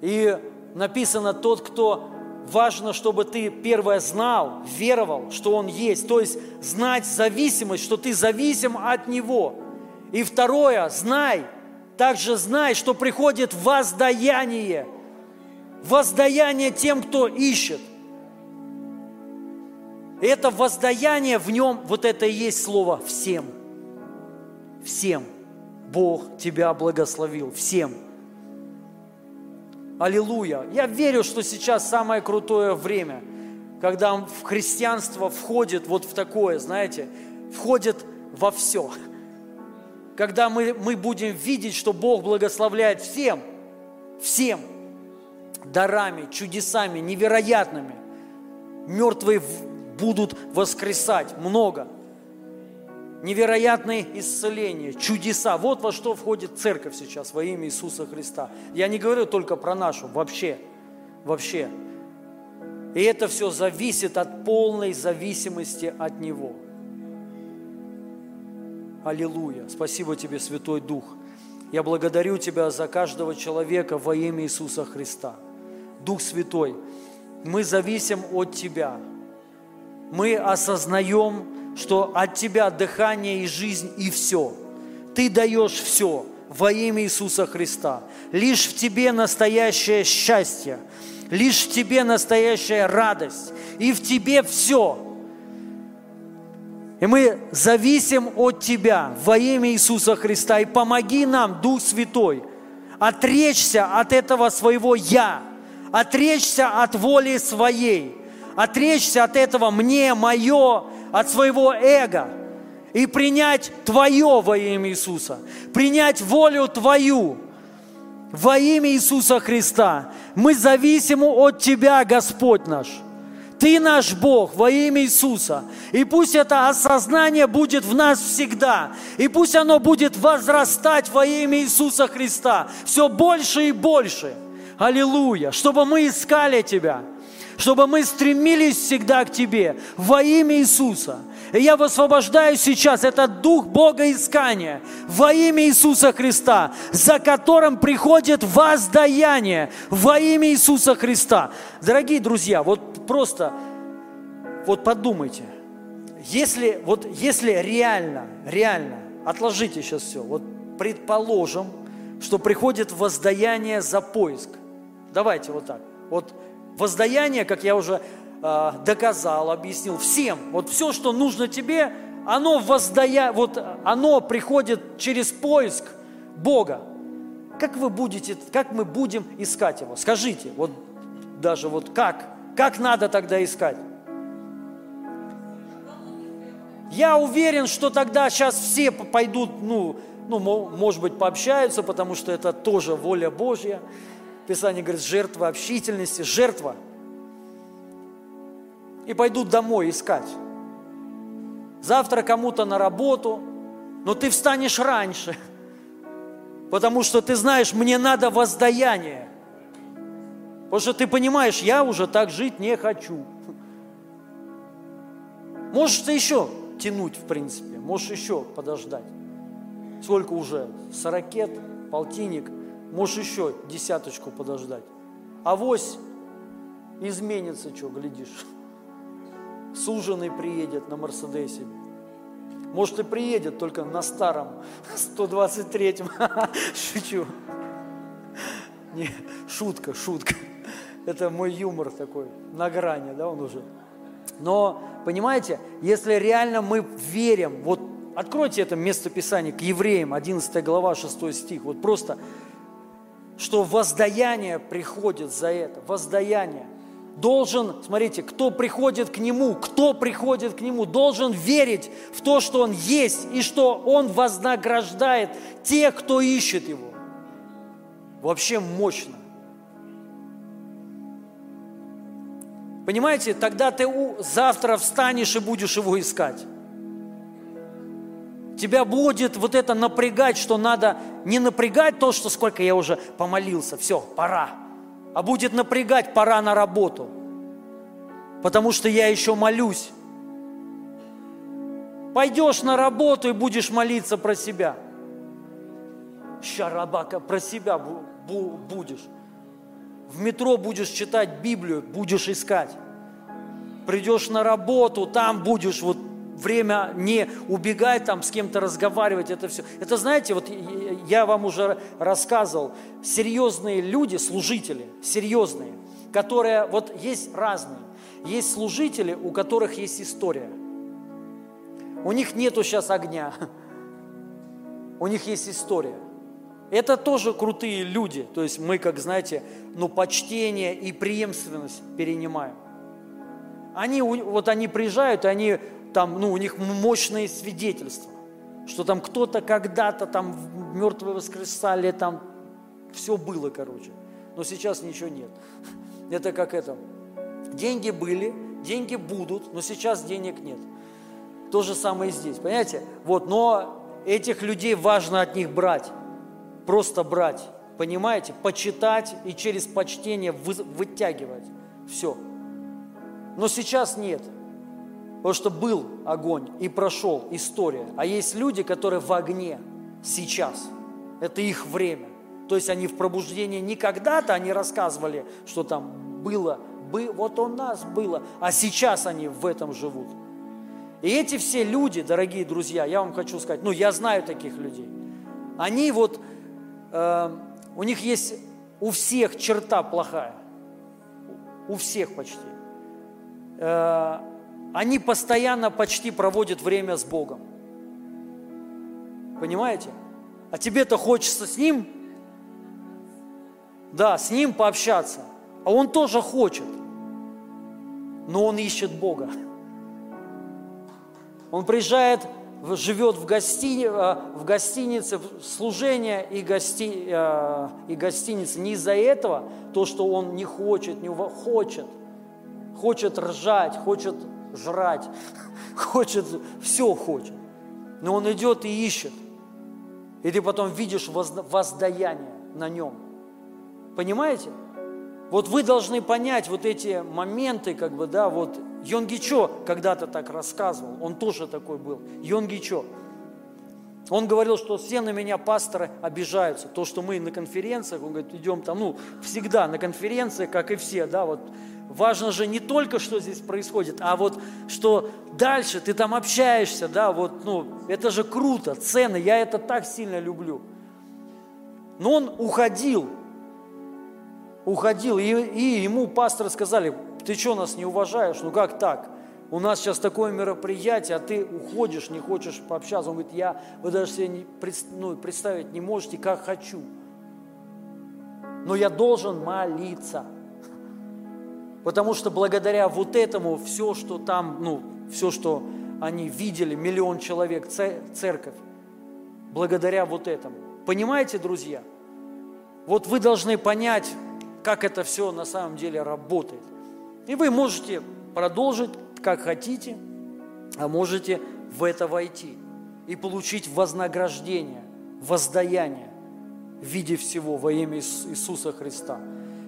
И написано тот, кто важно, чтобы ты первое знал, веровал, что Он есть. То есть знать зависимость, что ты зависим от Него. И второе, знай, также знай, что приходит воздаяние. Воздаяние тем, кто ищет. И это воздаяние в нем, вот это и есть слово «всем». Всем. Бог тебя благословил. Всем. Аллилуйя. Я верю, что сейчас самое крутое время, когда в христианство входит вот в такое, знаете, входит во все. Когда мы, мы будем видеть, что Бог благословляет всем, всем дарами, чудесами, невероятными. Мертвые будут воскресать много – невероятные исцеления, чудеса. Вот во что входит церковь сейчас во имя Иисуса Христа. Я не говорю только про нашу, вообще, вообще. И это все зависит от полной зависимости от Него. Аллилуйя. Спасибо тебе, Святой Дух. Я благодарю Тебя за каждого человека во имя Иисуса Христа. Дух Святой, мы зависим от Тебя. Мы осознаем, что от тебя дыхание и жизнь и все. Ты даешь все во имя Иисуса Христа. Лишь в тебе настоящее счастье, лишь в тебе настоящая радость, и в тебе все. И мы зависим от Тебя во имя Иисуса Христа. И помоги нам, Дух Святой, отречься от этого своего «я», отречься от воли своей, отречься от этого «мне», «мое», от своего эго и принять Твое во имя Иисуса, принять волю Твою во имя Иисуса Христа. Мы зависимы от Тебя, Господь наш. Ты наш Бог во имя Иисуса. И пусть это осознание будет в нас всегда. И пусть оно будет возрастать во имя Иисуса Христа. Все больше и больше. Аллилуйя. Чтобы мы искали Тебя чтобы мы стремились всегда к Тебе во имя Иисуса. И я высвобождаю сейчас этот дух Бога искания во имя Иисуса Христа, за которым приходит воздаяние во имя Иисуса Христа. Дорогие друзья, вот просто вот подумайте, если, вот, если реально, реально, отложите сейчас все, вот предположим, что приходит воздаяние за поиск. Давайте вот так. Вот Воздаяние, как я уже доказал, объяснил всем, вот все, что нужно тебе, оно, воздая, вот, оно приходит через поиск Бога. Как вы будете, как мы будем искать Его? Скажите, вот даже вот как? Как надо тогда искать? Я уверен, что тогда сейчас все пойдут, ну, ну, может быть, пообщаются, потому что это тоже воля Божья. Писание говорит, жертва общительности, жертва. И пойдут домой искать. Завтра кому-то на работу, но ты встанешь раньше, потому что ты знаешь, мне надо воздаяние. Потому что ты понимаешь, я уже так жить не хочу. Можешь ты еще тянуть, в принципе, можешь еще подождать. Сколько уже? Сорокет, полтинник – Можешь еще десяточку подождать. Авось изменится, что, глядишь. Суженый приедет на Мерседесе. Может и приедет, только на старом, 123-м. Шучу. Не, шутка, шутка. Это мой юмор такой, на грани, да, он уже. Но, понимаете, если реально мы верим, вот откройте это местописание к евреям, 11 глава, 6 стих, вот просто, что воздаяние приходит за это, воздаяние. Должен, смотрите, кто приходит к Нему, кто приходит к Нему, должен верить в то, что Он есть, и что Он вознаграждает тех, кто ищет Его. Вообще мощно. Понимаете, тогда ты завтра встанешь и будешь его искать. Тебя будет вот это напрягать, что надо не напрягать то, что сколько я уже помолился, все, пора. А будет напрягать, пора на работу. Потому что я еще молюсь. Пойдешь на работу и будешь молиться про себя. Щарабака, про себя будешь. В метро будешь читать Библию, будешь искать. Придешь на работу, там будешь вот время не убегать, там с кем-то разговаривать, это все. Это, знаете, вот я вам уже рассказывал, серьезные люди, служители, серьезные, которые, вот есть разные. Есть служители, у которых есть история. У них нету сейчас огня. У них есть история. Это тоже крутые люди. То есть мы, как знаете, ну, почтение и преемственность перенимаем. Они, вот они приезжают, и они там, ну, у них мощные свидетельства, что там кто-то когда-то там мертвые воскресали, там все было, короче. Но сейчас ничего нет. Это как это. Деньги были, деньги будут, но сейчас денег нет. То же самое и здесь, понимаете? Вот, но этих людей важно от них брать просто брать, понимаете, почитать и через почтение вы, вытягивать. Все. Но сейчас нет. Потому что был огонь и прошел история. А есть люди, которые в огне сейчас. Это их время. То есть они в пробуждении не когда-то они рассказывали, что там было, бы, вот у нас было, а сейчас они в этом живут. И эти все люди, дорогие друзья, я вам хочу сказать, ну я знаю таких людей, они вот э, у них есть у всех черта плохая. У всех почти. Э, они постоянно почти проводят время с Богом. Понимаете? А тебе-то хочется с Ним, да, с Ним пообщаться. А Он тоже хочет. Но Он ищет Бога. Он приезжает живет в, гостини, э, в гостинице, в служение и, гости, э, и гостинице. Не из-за этого, то, что он не хочет, не хочет, хочет ржать, хочет жрать, хочет, все хочет. Но он идет и ищет. И ты потом видишь воздаяние на нем. Понимаете? Вот вы должны понять вот эти моменты, как бы, да, вот Йонги Чо когда-то так рассказывал, он тоже такой был. Йонги Чо. Он говорил, что все на меня пасторы обижаются. То, что мы на конференциях, он говорит, идем там, ну, всегда на конференциях, как и все, да, вот важно же не только, что здесь происходит, а вот, что дальше ты там общаешься, да, вот, ну, это же круто, цены, я это так сильно люблю. Но он уходил, уходил, и, и ему пасторы сказали, ты что, нас не уважаешь? Ну как так? У нас сейчас такое мероприятие, а ты уходишь, не хочешь пообщаться. Он говорит, я, вы даже себе не, ну, представить не можете, как хочу. Но я должен молиться. Потому что благодаря вот этому все, что там, ну, все, что они видели, миллион человек, церковь, благодаря вот этому. Понимаете, друзья? Вот вы должны понять, как это все на самом деле работает. И вы можете продолжить, как хотите, а можете в это войти и получить вознаграждение, воздаяние в виде всего во имя Иисуса Христа.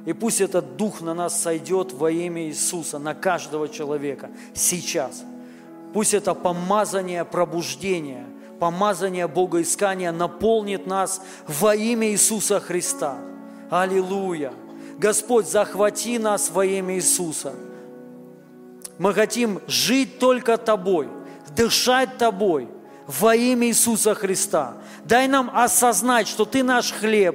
И пусть этот Дух на нас сойдет во имя Иисуса, на каждого человека, сейчас. Пусть это помазание пробуждения, помазание богоискания наполнит нас во имя Иисуса Христа. Аллилуйя! Господь, захвати нас во имя Иисуса. Мы хотим жить только Тобой, дышать Тобой во имя Иисуса Христа. Дай нам осознать, что Ты наш хлеб,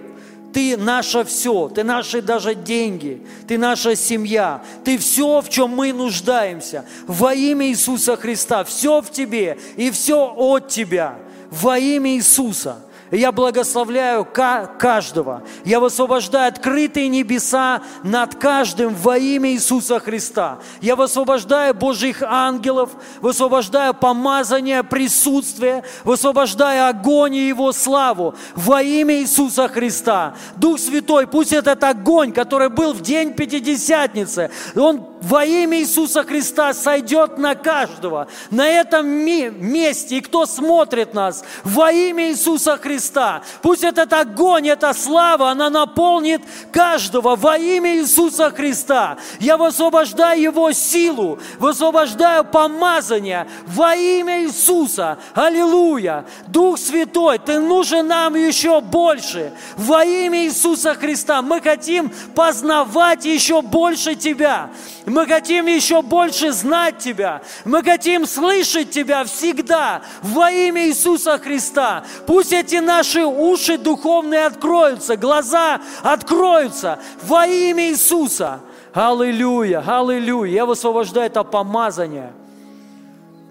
Ты наше все, Ты наши даже деньги, Ты наша семья, Ты все, в чем мы нуждаемся. Во имя Иисуса Христа, все в Тебе и все от Тебя. Во имя Иисуса – я благословляю каждого. Я высвобождаю открытые небеса над каждым во имя Иисуса Христа. Я высвобождаю Божьих ангелов, высвобождаю помазание, присутствие, высвобождаю огонь и Его славу во имя Иисуса Христа. Дух Святой, пусть этот огонь, который был в день Пятидесятницы, он во имя Иисуса Христа сойдет на каждого, на этом месте, и кто смотрит нас, во имя Иисуса Христа. Пусть этот огонь, эта слава, она наполнит каждого во имя Иисуса Христа. Я высвобождаю Его силу, высвобождаю помазание во имя Иисуса. Аллилуйя! Дух Святой, Ты нужен нам еще больше. Во имя Иисуса Христа мы хотим познавать еще больше Тебя. Мы хотим еще больше знать Тебя. Мы хотим слышать Тебя всегда во имя Иисуса Христа. Пусть эти наши уши духовные откроются, глаза откроются во имя Иисуса. Аллилуйя, аллилуйя. Я высвобождаю это помазание,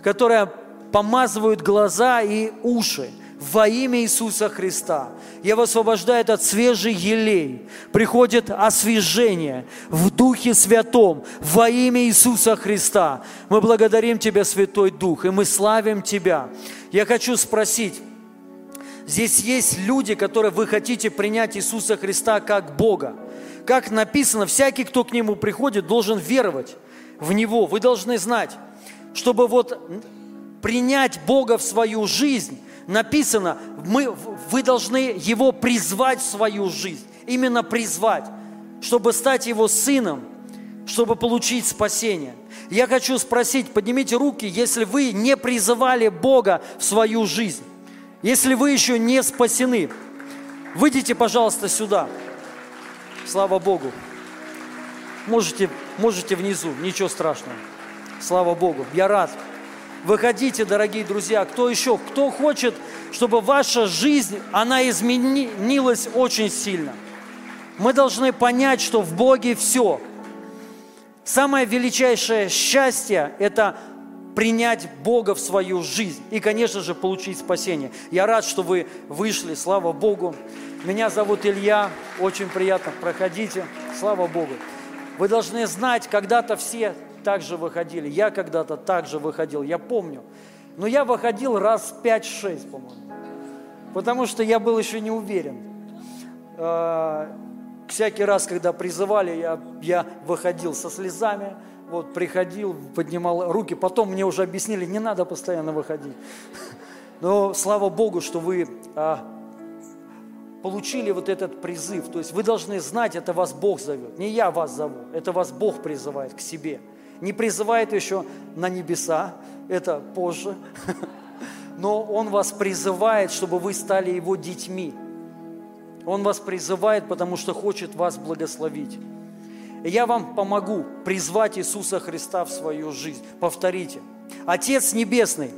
которое помазывает глаза и уши во имя Иисуса Христа. Я высвобождаю этот свежий елей. Приходит освежение в Духе Святом во имя Иисуса Христа. Мы благодарим Тебя, Святой Дух, и мы славим Тебя. Я хочу спросить, здесь есть люди, которые вы хотите принять Иисуса Христа как Бога. Как написано, всякий, кто к Нему приходит, должен веровать в Него. Вы должны знать, чтобы вот принять Бога в свою жизнь, написано, мы, вы должны Его призвать в свою жизнь. Именно призвать, чтобы стать Его сыном, чтобы получить спасение. Я хочу спросить, поднимите руки, если вы не призывали Бога в свою жизнь, если вы еще не спасены, выйдите, пожалуйста, сюда. Слава Богу. Можете, можете внизу, ничего страшного. Слава Богу. Я рад. Выходите, дорогие друзья. Кто еще? Кто хочет, чтобы ваша жизнь, она изменилась очень сильно? Мы должны понять, что в Боге все. Самое величайшее счастье – это принять Бога в свою жизнь и, конечно же, получить спасение. Я рад, что вы вышли, слава Богу. Меня зовут Илья, очень приятно, проходите, слава Богу. Вы должны знать, когда-то все также выходили. Я когда-то также выходил, я помню. Но я выходил раз 5-6, по-моему. Потому что я был еще не уверен. А, всякий раз, когда призывали, я, я выходил со слезами, вот приходил, поднимал руки. Потом мне уже объяснили, не надо постоянно выходить. Но слава Богу, что вы а, получили вот этот призыв. То есть вы должны знать, это вас Бог зовет. Не я вас зову, это вас Бог призывает к себе – не призывает еще на небеса, это позже, но Он вас призывает, чтобы вы стали Его детьми. Он вас призывает, потому что хочет вас благословить. И я вам помогу призвать Иисуса Христа в свою жизнь. Повторите. Отец Небесный,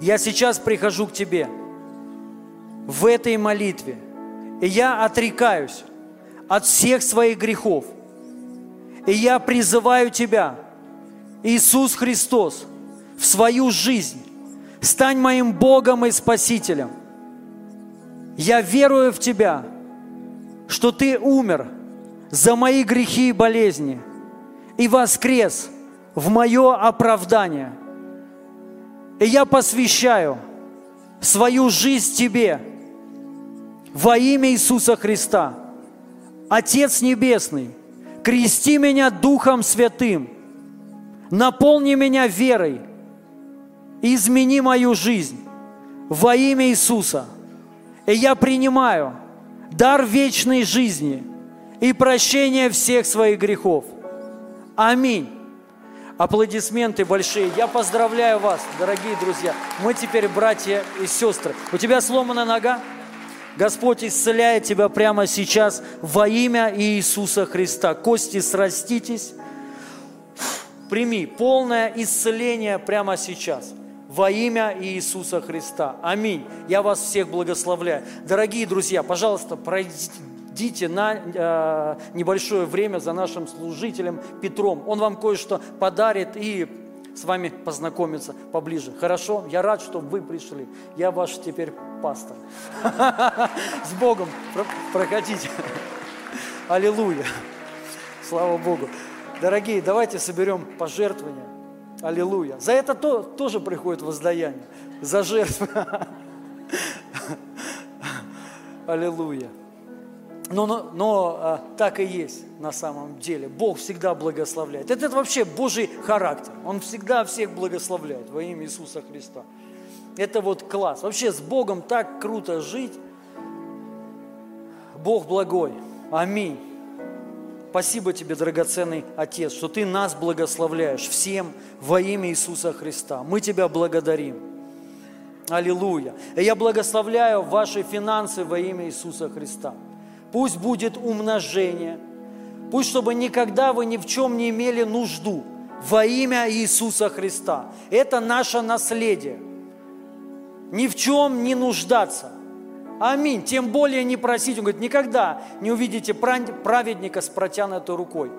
я сейчас прихожу к Тебе в этой молитве, и я отрекаюсь от всех своих грехов – и я призываю Тебя, Иисус Христос, в свою жизнь. Стань моим Богом и Спасителем. Я верую в Тебя, что Ты умер за мои грехи и болезни и воскрес в мое оправдание. И я посвящаю свою жизнь Тебе во имя Иисуса Христа. Отец Небесный – крести меня Духом Святым, наполни меня верой, измени мою жизнь во имя Иисуса. И я принимаю дар вечной жизни и прощение всех своих грехов. Аминь. Аплодисменты большие. Я поздравляю вас, дорогие друзья. Мы теперь братья и сестры. У тебя сломана нога? Господь исцеляет тебя прямо сейчас во имя Иисуса Христа. Кости сраститесь. Прими полное исцеление прямо сейчас во имя Иисуса Христа. Аминь. Я вас всех благословляю. Дорогие друзья, пожалуйста, пройдите, на э, небольшое время за нашим служителем Петром. Он вам кое-что подарит и с вами познакомиться поближе. Хорошо? Я рад, что вы пришли. Я ваш теперь пастор. С Богом проходите. Аллилуйя. Слава Богу. Дорогие, давайте соберем пожертвования. Аллилуйя. За это то, тоже приходит воздаяние. За жертву. Аллилуйя. Но, но, но а, так и есть на самом деле. Бог всегда благословляет. Это, это вообще Божий характер. Он всегда всех благословляет во имя Иисуса Христа. Это вот класс. Вообще с Богом так круто жить. Бог благой. Аминь. Спасибо тебе, драгоценный Отец, что ты нас благословляешь всем во имя Иисуса Христа. Мы тебя благодарим. Аллилуйя. Я благословляю ваши финансы во имя Иисуса Христа пусть будет умножение, пусть чтобы никогда вы ни в чем не имели нужду во имя Иисуса Христа. Это наше наследие. Ни в чем не нуждаться. Аминь. Тем более не просить. Он говорит, никогда не увидите праведника с протянутой рукой.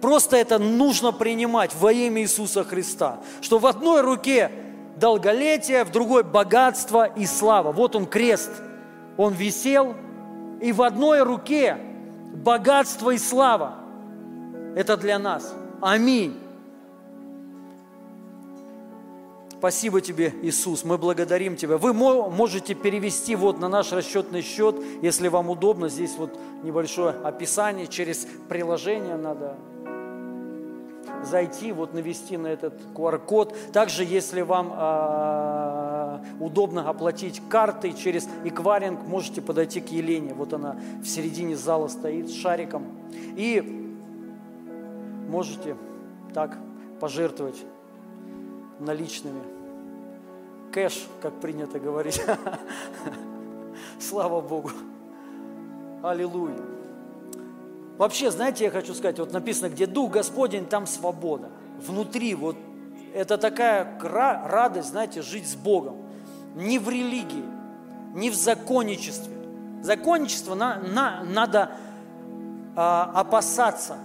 Просто это нужно принимать во имя Иисуса Христа. Что в одной руке долголетие, в другой богатство и слава. Вот он крест. Он висел, и в одной руке богатство и слава. Это для нас. Аминь. Спасибо тебе, Иисус, мы благодарим Тебя. Вы можете перевести вот на наш расчетный счет, если вам удобно. Здесь вот небольшое описание через приложение надо зайти, вот навести на этот QR-код. Также, если вам э, удобно оплатить картой через эквайринг, можете подойти к Елене. Вот она в середине зала стоит с шариком. И можете так пожертвовать наличными. Кэш, как принято говорить. Слава Богу. Аллилуйя. Вообще, знаете, я хочу сказать, вот написано, где Дух Господень, там свобода. Внутри вот это такая радость, знаете, жить с Богом. Не в религии, не в законничестве. Законничество на, на, надо а, опасаться.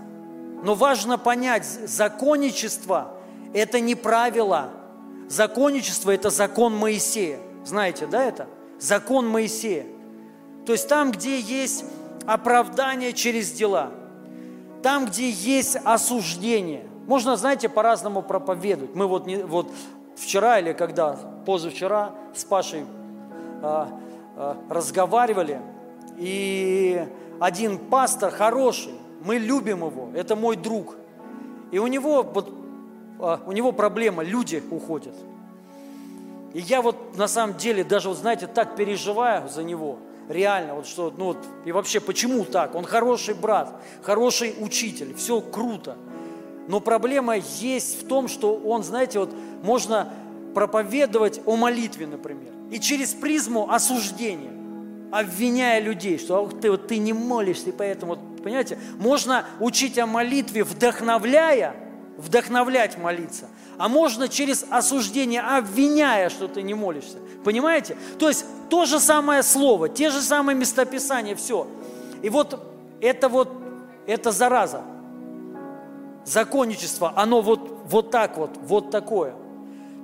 Но важно понять, законничество – это не правило. Законничество – это закон Моисея. Знаете, да, это? Закон Моисея. То есть там, где есть оправдание через дела. Там, где есть осуждение. Можно, знаете, по-разному проповедовать. Мы вот, не, вот вчера или когда, позавчера с Пашей а, а, разговаривали, и один пастор хороший, мы любим его, это мой друг. И у него, вот, а, у него проблема, люди уходят. И я вот на самом деле даже, вот, знаете, так переживаю за него – Реально, вот что, ну вот, и вообще, почему так? Он хороший брат, хороший учитель, все круто. Но проблема есть в том, что он, знаете, вот можно проповедовать о молитве, например, и через призму осуждения, обвиняя людей, что ты, вот, ты не молишься, и поэтому, вот, понимаете, можно учить о молитве, вдохновляя, вдохновлять молиться, а можно через осуждение, обвиняя, что ты не молишься. Понимаете? То есть то же самое слово, те же самые местописания, все. И вот это вот, это зараза. Законничество, оно вот, вот так вот, вот такое.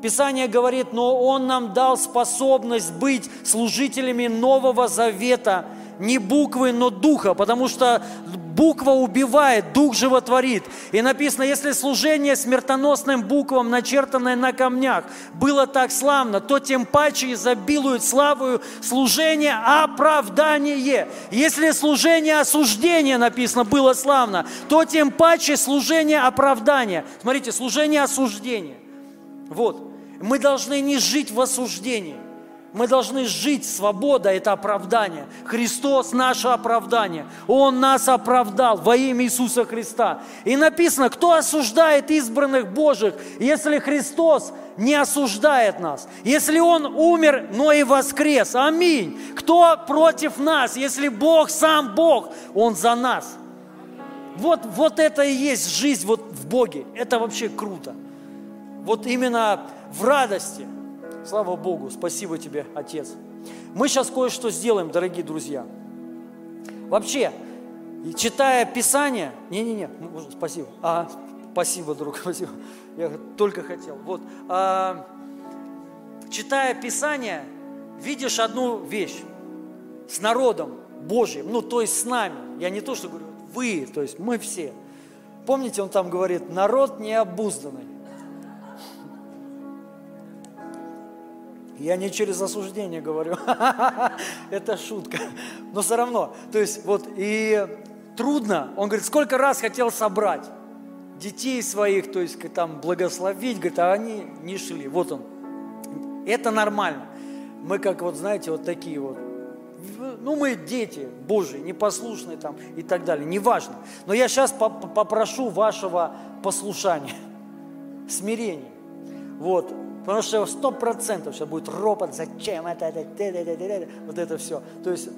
Писание говорит, но Он нам дал способность быть служителями Нового Завета, не буквы, но духа, потому что буква убивает, дух животворит. И написано, если служение смертоносным буквам, начертанное на камнях, было так славно, то тем паче изобилует славою служение оправдание. Если служение осуждения, написано, было славно, то тем паче служение оправдания. Смотрите, служение осуждения. Вот. Мы должны не жить в осуждении. Мы должны жить. Свобода – это оправдание. Христос – наше оправдание. Он нас оправдал во имя Иисуса Христа. И написано, кто осуждает избранных Божьих, если Христос не осуждает нас. Если Он умер, но и воскрес. Аминь. Кто против нас, если Бог сам Бог, Он за нас. Вот, вот это и есть жизнь вот в Боге. Это вообще круто. Вот именно в радости – Слава Богу, спасибо тебе, Отец. Мы сейчас кое-что сделаем, дорогие друзья. Вообще, читая Писание, не-не-не, спасибо, а, спасибо, друг, спасибо, я только хотел. Вот, а, читая Писание, видишь одну вещь с народом Божьим, ну, то есть с нами. Я не то, что говорю, вы, то есть мы все. Помните, он там говорит, народ необузданный. Я не через осуждение говорю, это шутка, но все равно. То есть вот и трудно, он говорит, сколько раз хотел собрать детей своих, то есть там благословить, говорит, а они не шли. Вот он. Это нормально. Мы как вот, знаете, вот такие вот. Ну, мы дети Божьи, непослушные там и так далее, неважно. Но я сейчас попрошу вашего послушания, смирения. Вот, Потому что сто процентов сейчас будет ропот, зачем это, это, это, это, это, вот это все. То есть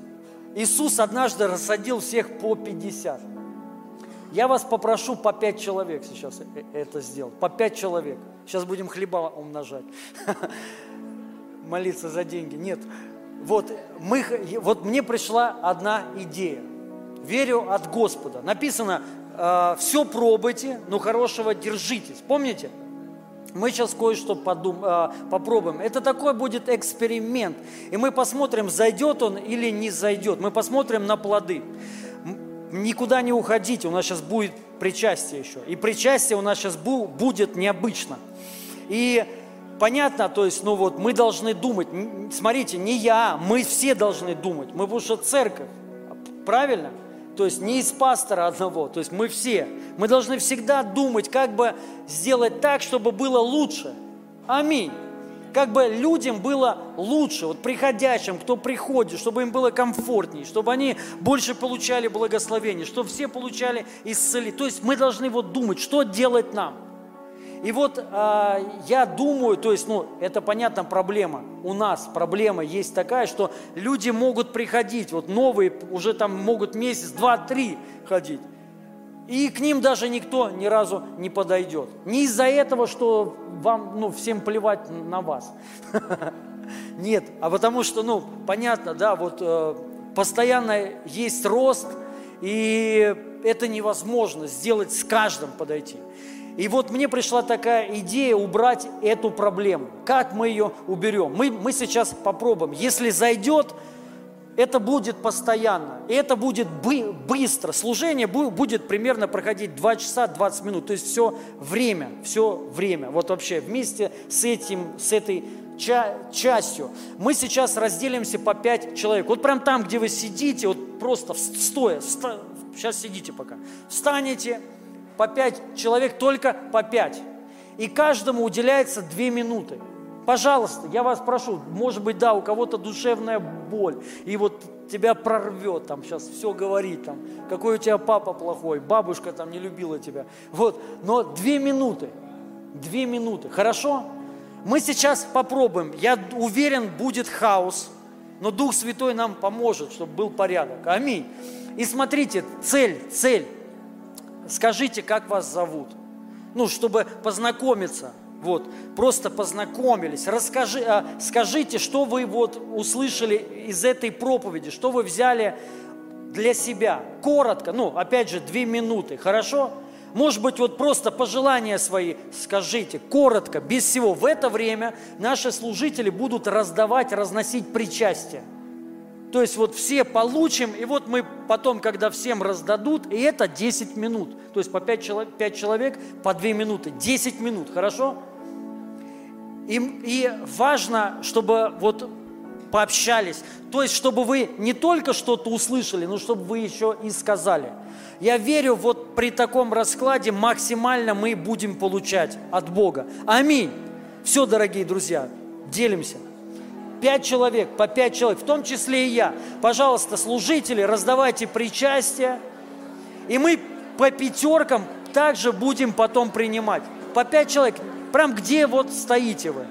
Иисус однажды рассадил всех по 50. Я вас попрошу по 5 человек сейчас э, это сделать. По 5 человек. Сейчас будем хлеба умножать. Молиться за деньги. Нет. Вот, мы, вот мне пришла одна идея. Верю от Господа. Написано, э, все пробуйте, но хорошего держитесь. Помните? Мы сейчас кое-что подум, а, попробуем. Это такой будет эксперимент. И мы посмотрим, зайдет он или не зайдет. Мы посмотрим на плоды. Никуда не уходите, у нас сейчас будет причастие еще. И причастие у нас сейчас бу, будет необычно. И понятно, то есть, ну вот, мы должны думать. Смотрите, не я, мы все должны думать. Мы потому что церковь. Правильно? То есть не из пастора одного, то есть мы все. Мы должны всегда думать, как бы сделать так, чтобы было лучше. Аминь. Как бы людям было лучше, вот приходящим, кто приходит, чтобы им было комфортнее, чтобы они больше получали благословение, чтобы все получали исцеление. То есть мы должны вот думать, что делать нам – и вот э, я думаю, то есть, ну, это понятно проблема. У нас проблема есть такая, что люди могут приходить, вот новые уже там могут месяц, два, три ходить. И к ним даже никто ни разу не подойдет. Не из-за этого, что вам, ну, всем плевать на вас. Нет, а потому что, ну, понятно, да, вот э, постоянно есть рост, и это невозможно сделать с каждым подойти. И вот мне пришла такая идея убрать эту проблему. Как мы ее уберем? Мы, мы сейчас попробуем. Если зайдет, это будет постоянно. И это будет бы, быстро. Служение будет примерно проходить 2 часа 20 минут. То есть все время, все время. Вот вообще вместе с, этим, с этой ча частью. Мы сейчас разделимся по 5 человек. Вот прям там, где вы сидите, вот просто стоя, сейчас сидите пока. Встанете, по пять человек, только по пять. И каждому уделяется две минуты. Пожалуйста, я вас прошу, может быть, да, у кого-то душевная боль, и вот тебя прорвет, там сейчас все говорит, там, какой у тебя папа плохой, бабушка там не любила тебя. Вот, но две минуты, две минуты, хорошо? Мы сейчас попробуем, я уверен, будет хаос, но Дух Святой нам поможет, чтобы был порядок. Аминь. И смотрите, цель, цель – скажите, как вас зовут. Ну, чтобы познакомиться. Вот, просто познакомились. Расскажи, а, скажите, что вы вот услышали из этой проповеди, что вы взяли для себя. Коротко, ну, опять же, две минуты, хорошо? Может быть, вот просто пожелания свои скажите, коротко, без всего. В это время наши служители будут раздавать, разносить причастие. То есть вот все получим, и вот мы потом, когда всем раздадут, и это 10 минут. То есть по 5 человек, 5 человек по 2 минуты. 10 минут, хорошо? И, и важно, чтобы вот пообщались. То есть, чтобы вы не только что-то услышали, но чтобы вы еще и сказали. Я верю, вот при таком раскладе максимально мы будем получать от Бога. Аминь. Все, дорогие друзья, делимся. Пять человек, по пять человек, в том числе и я. Пожалуйста, служители, раздавайте причастие. И мы по пятеркам также будем потом принимать. По пять человек. Прям где вот стоите вы.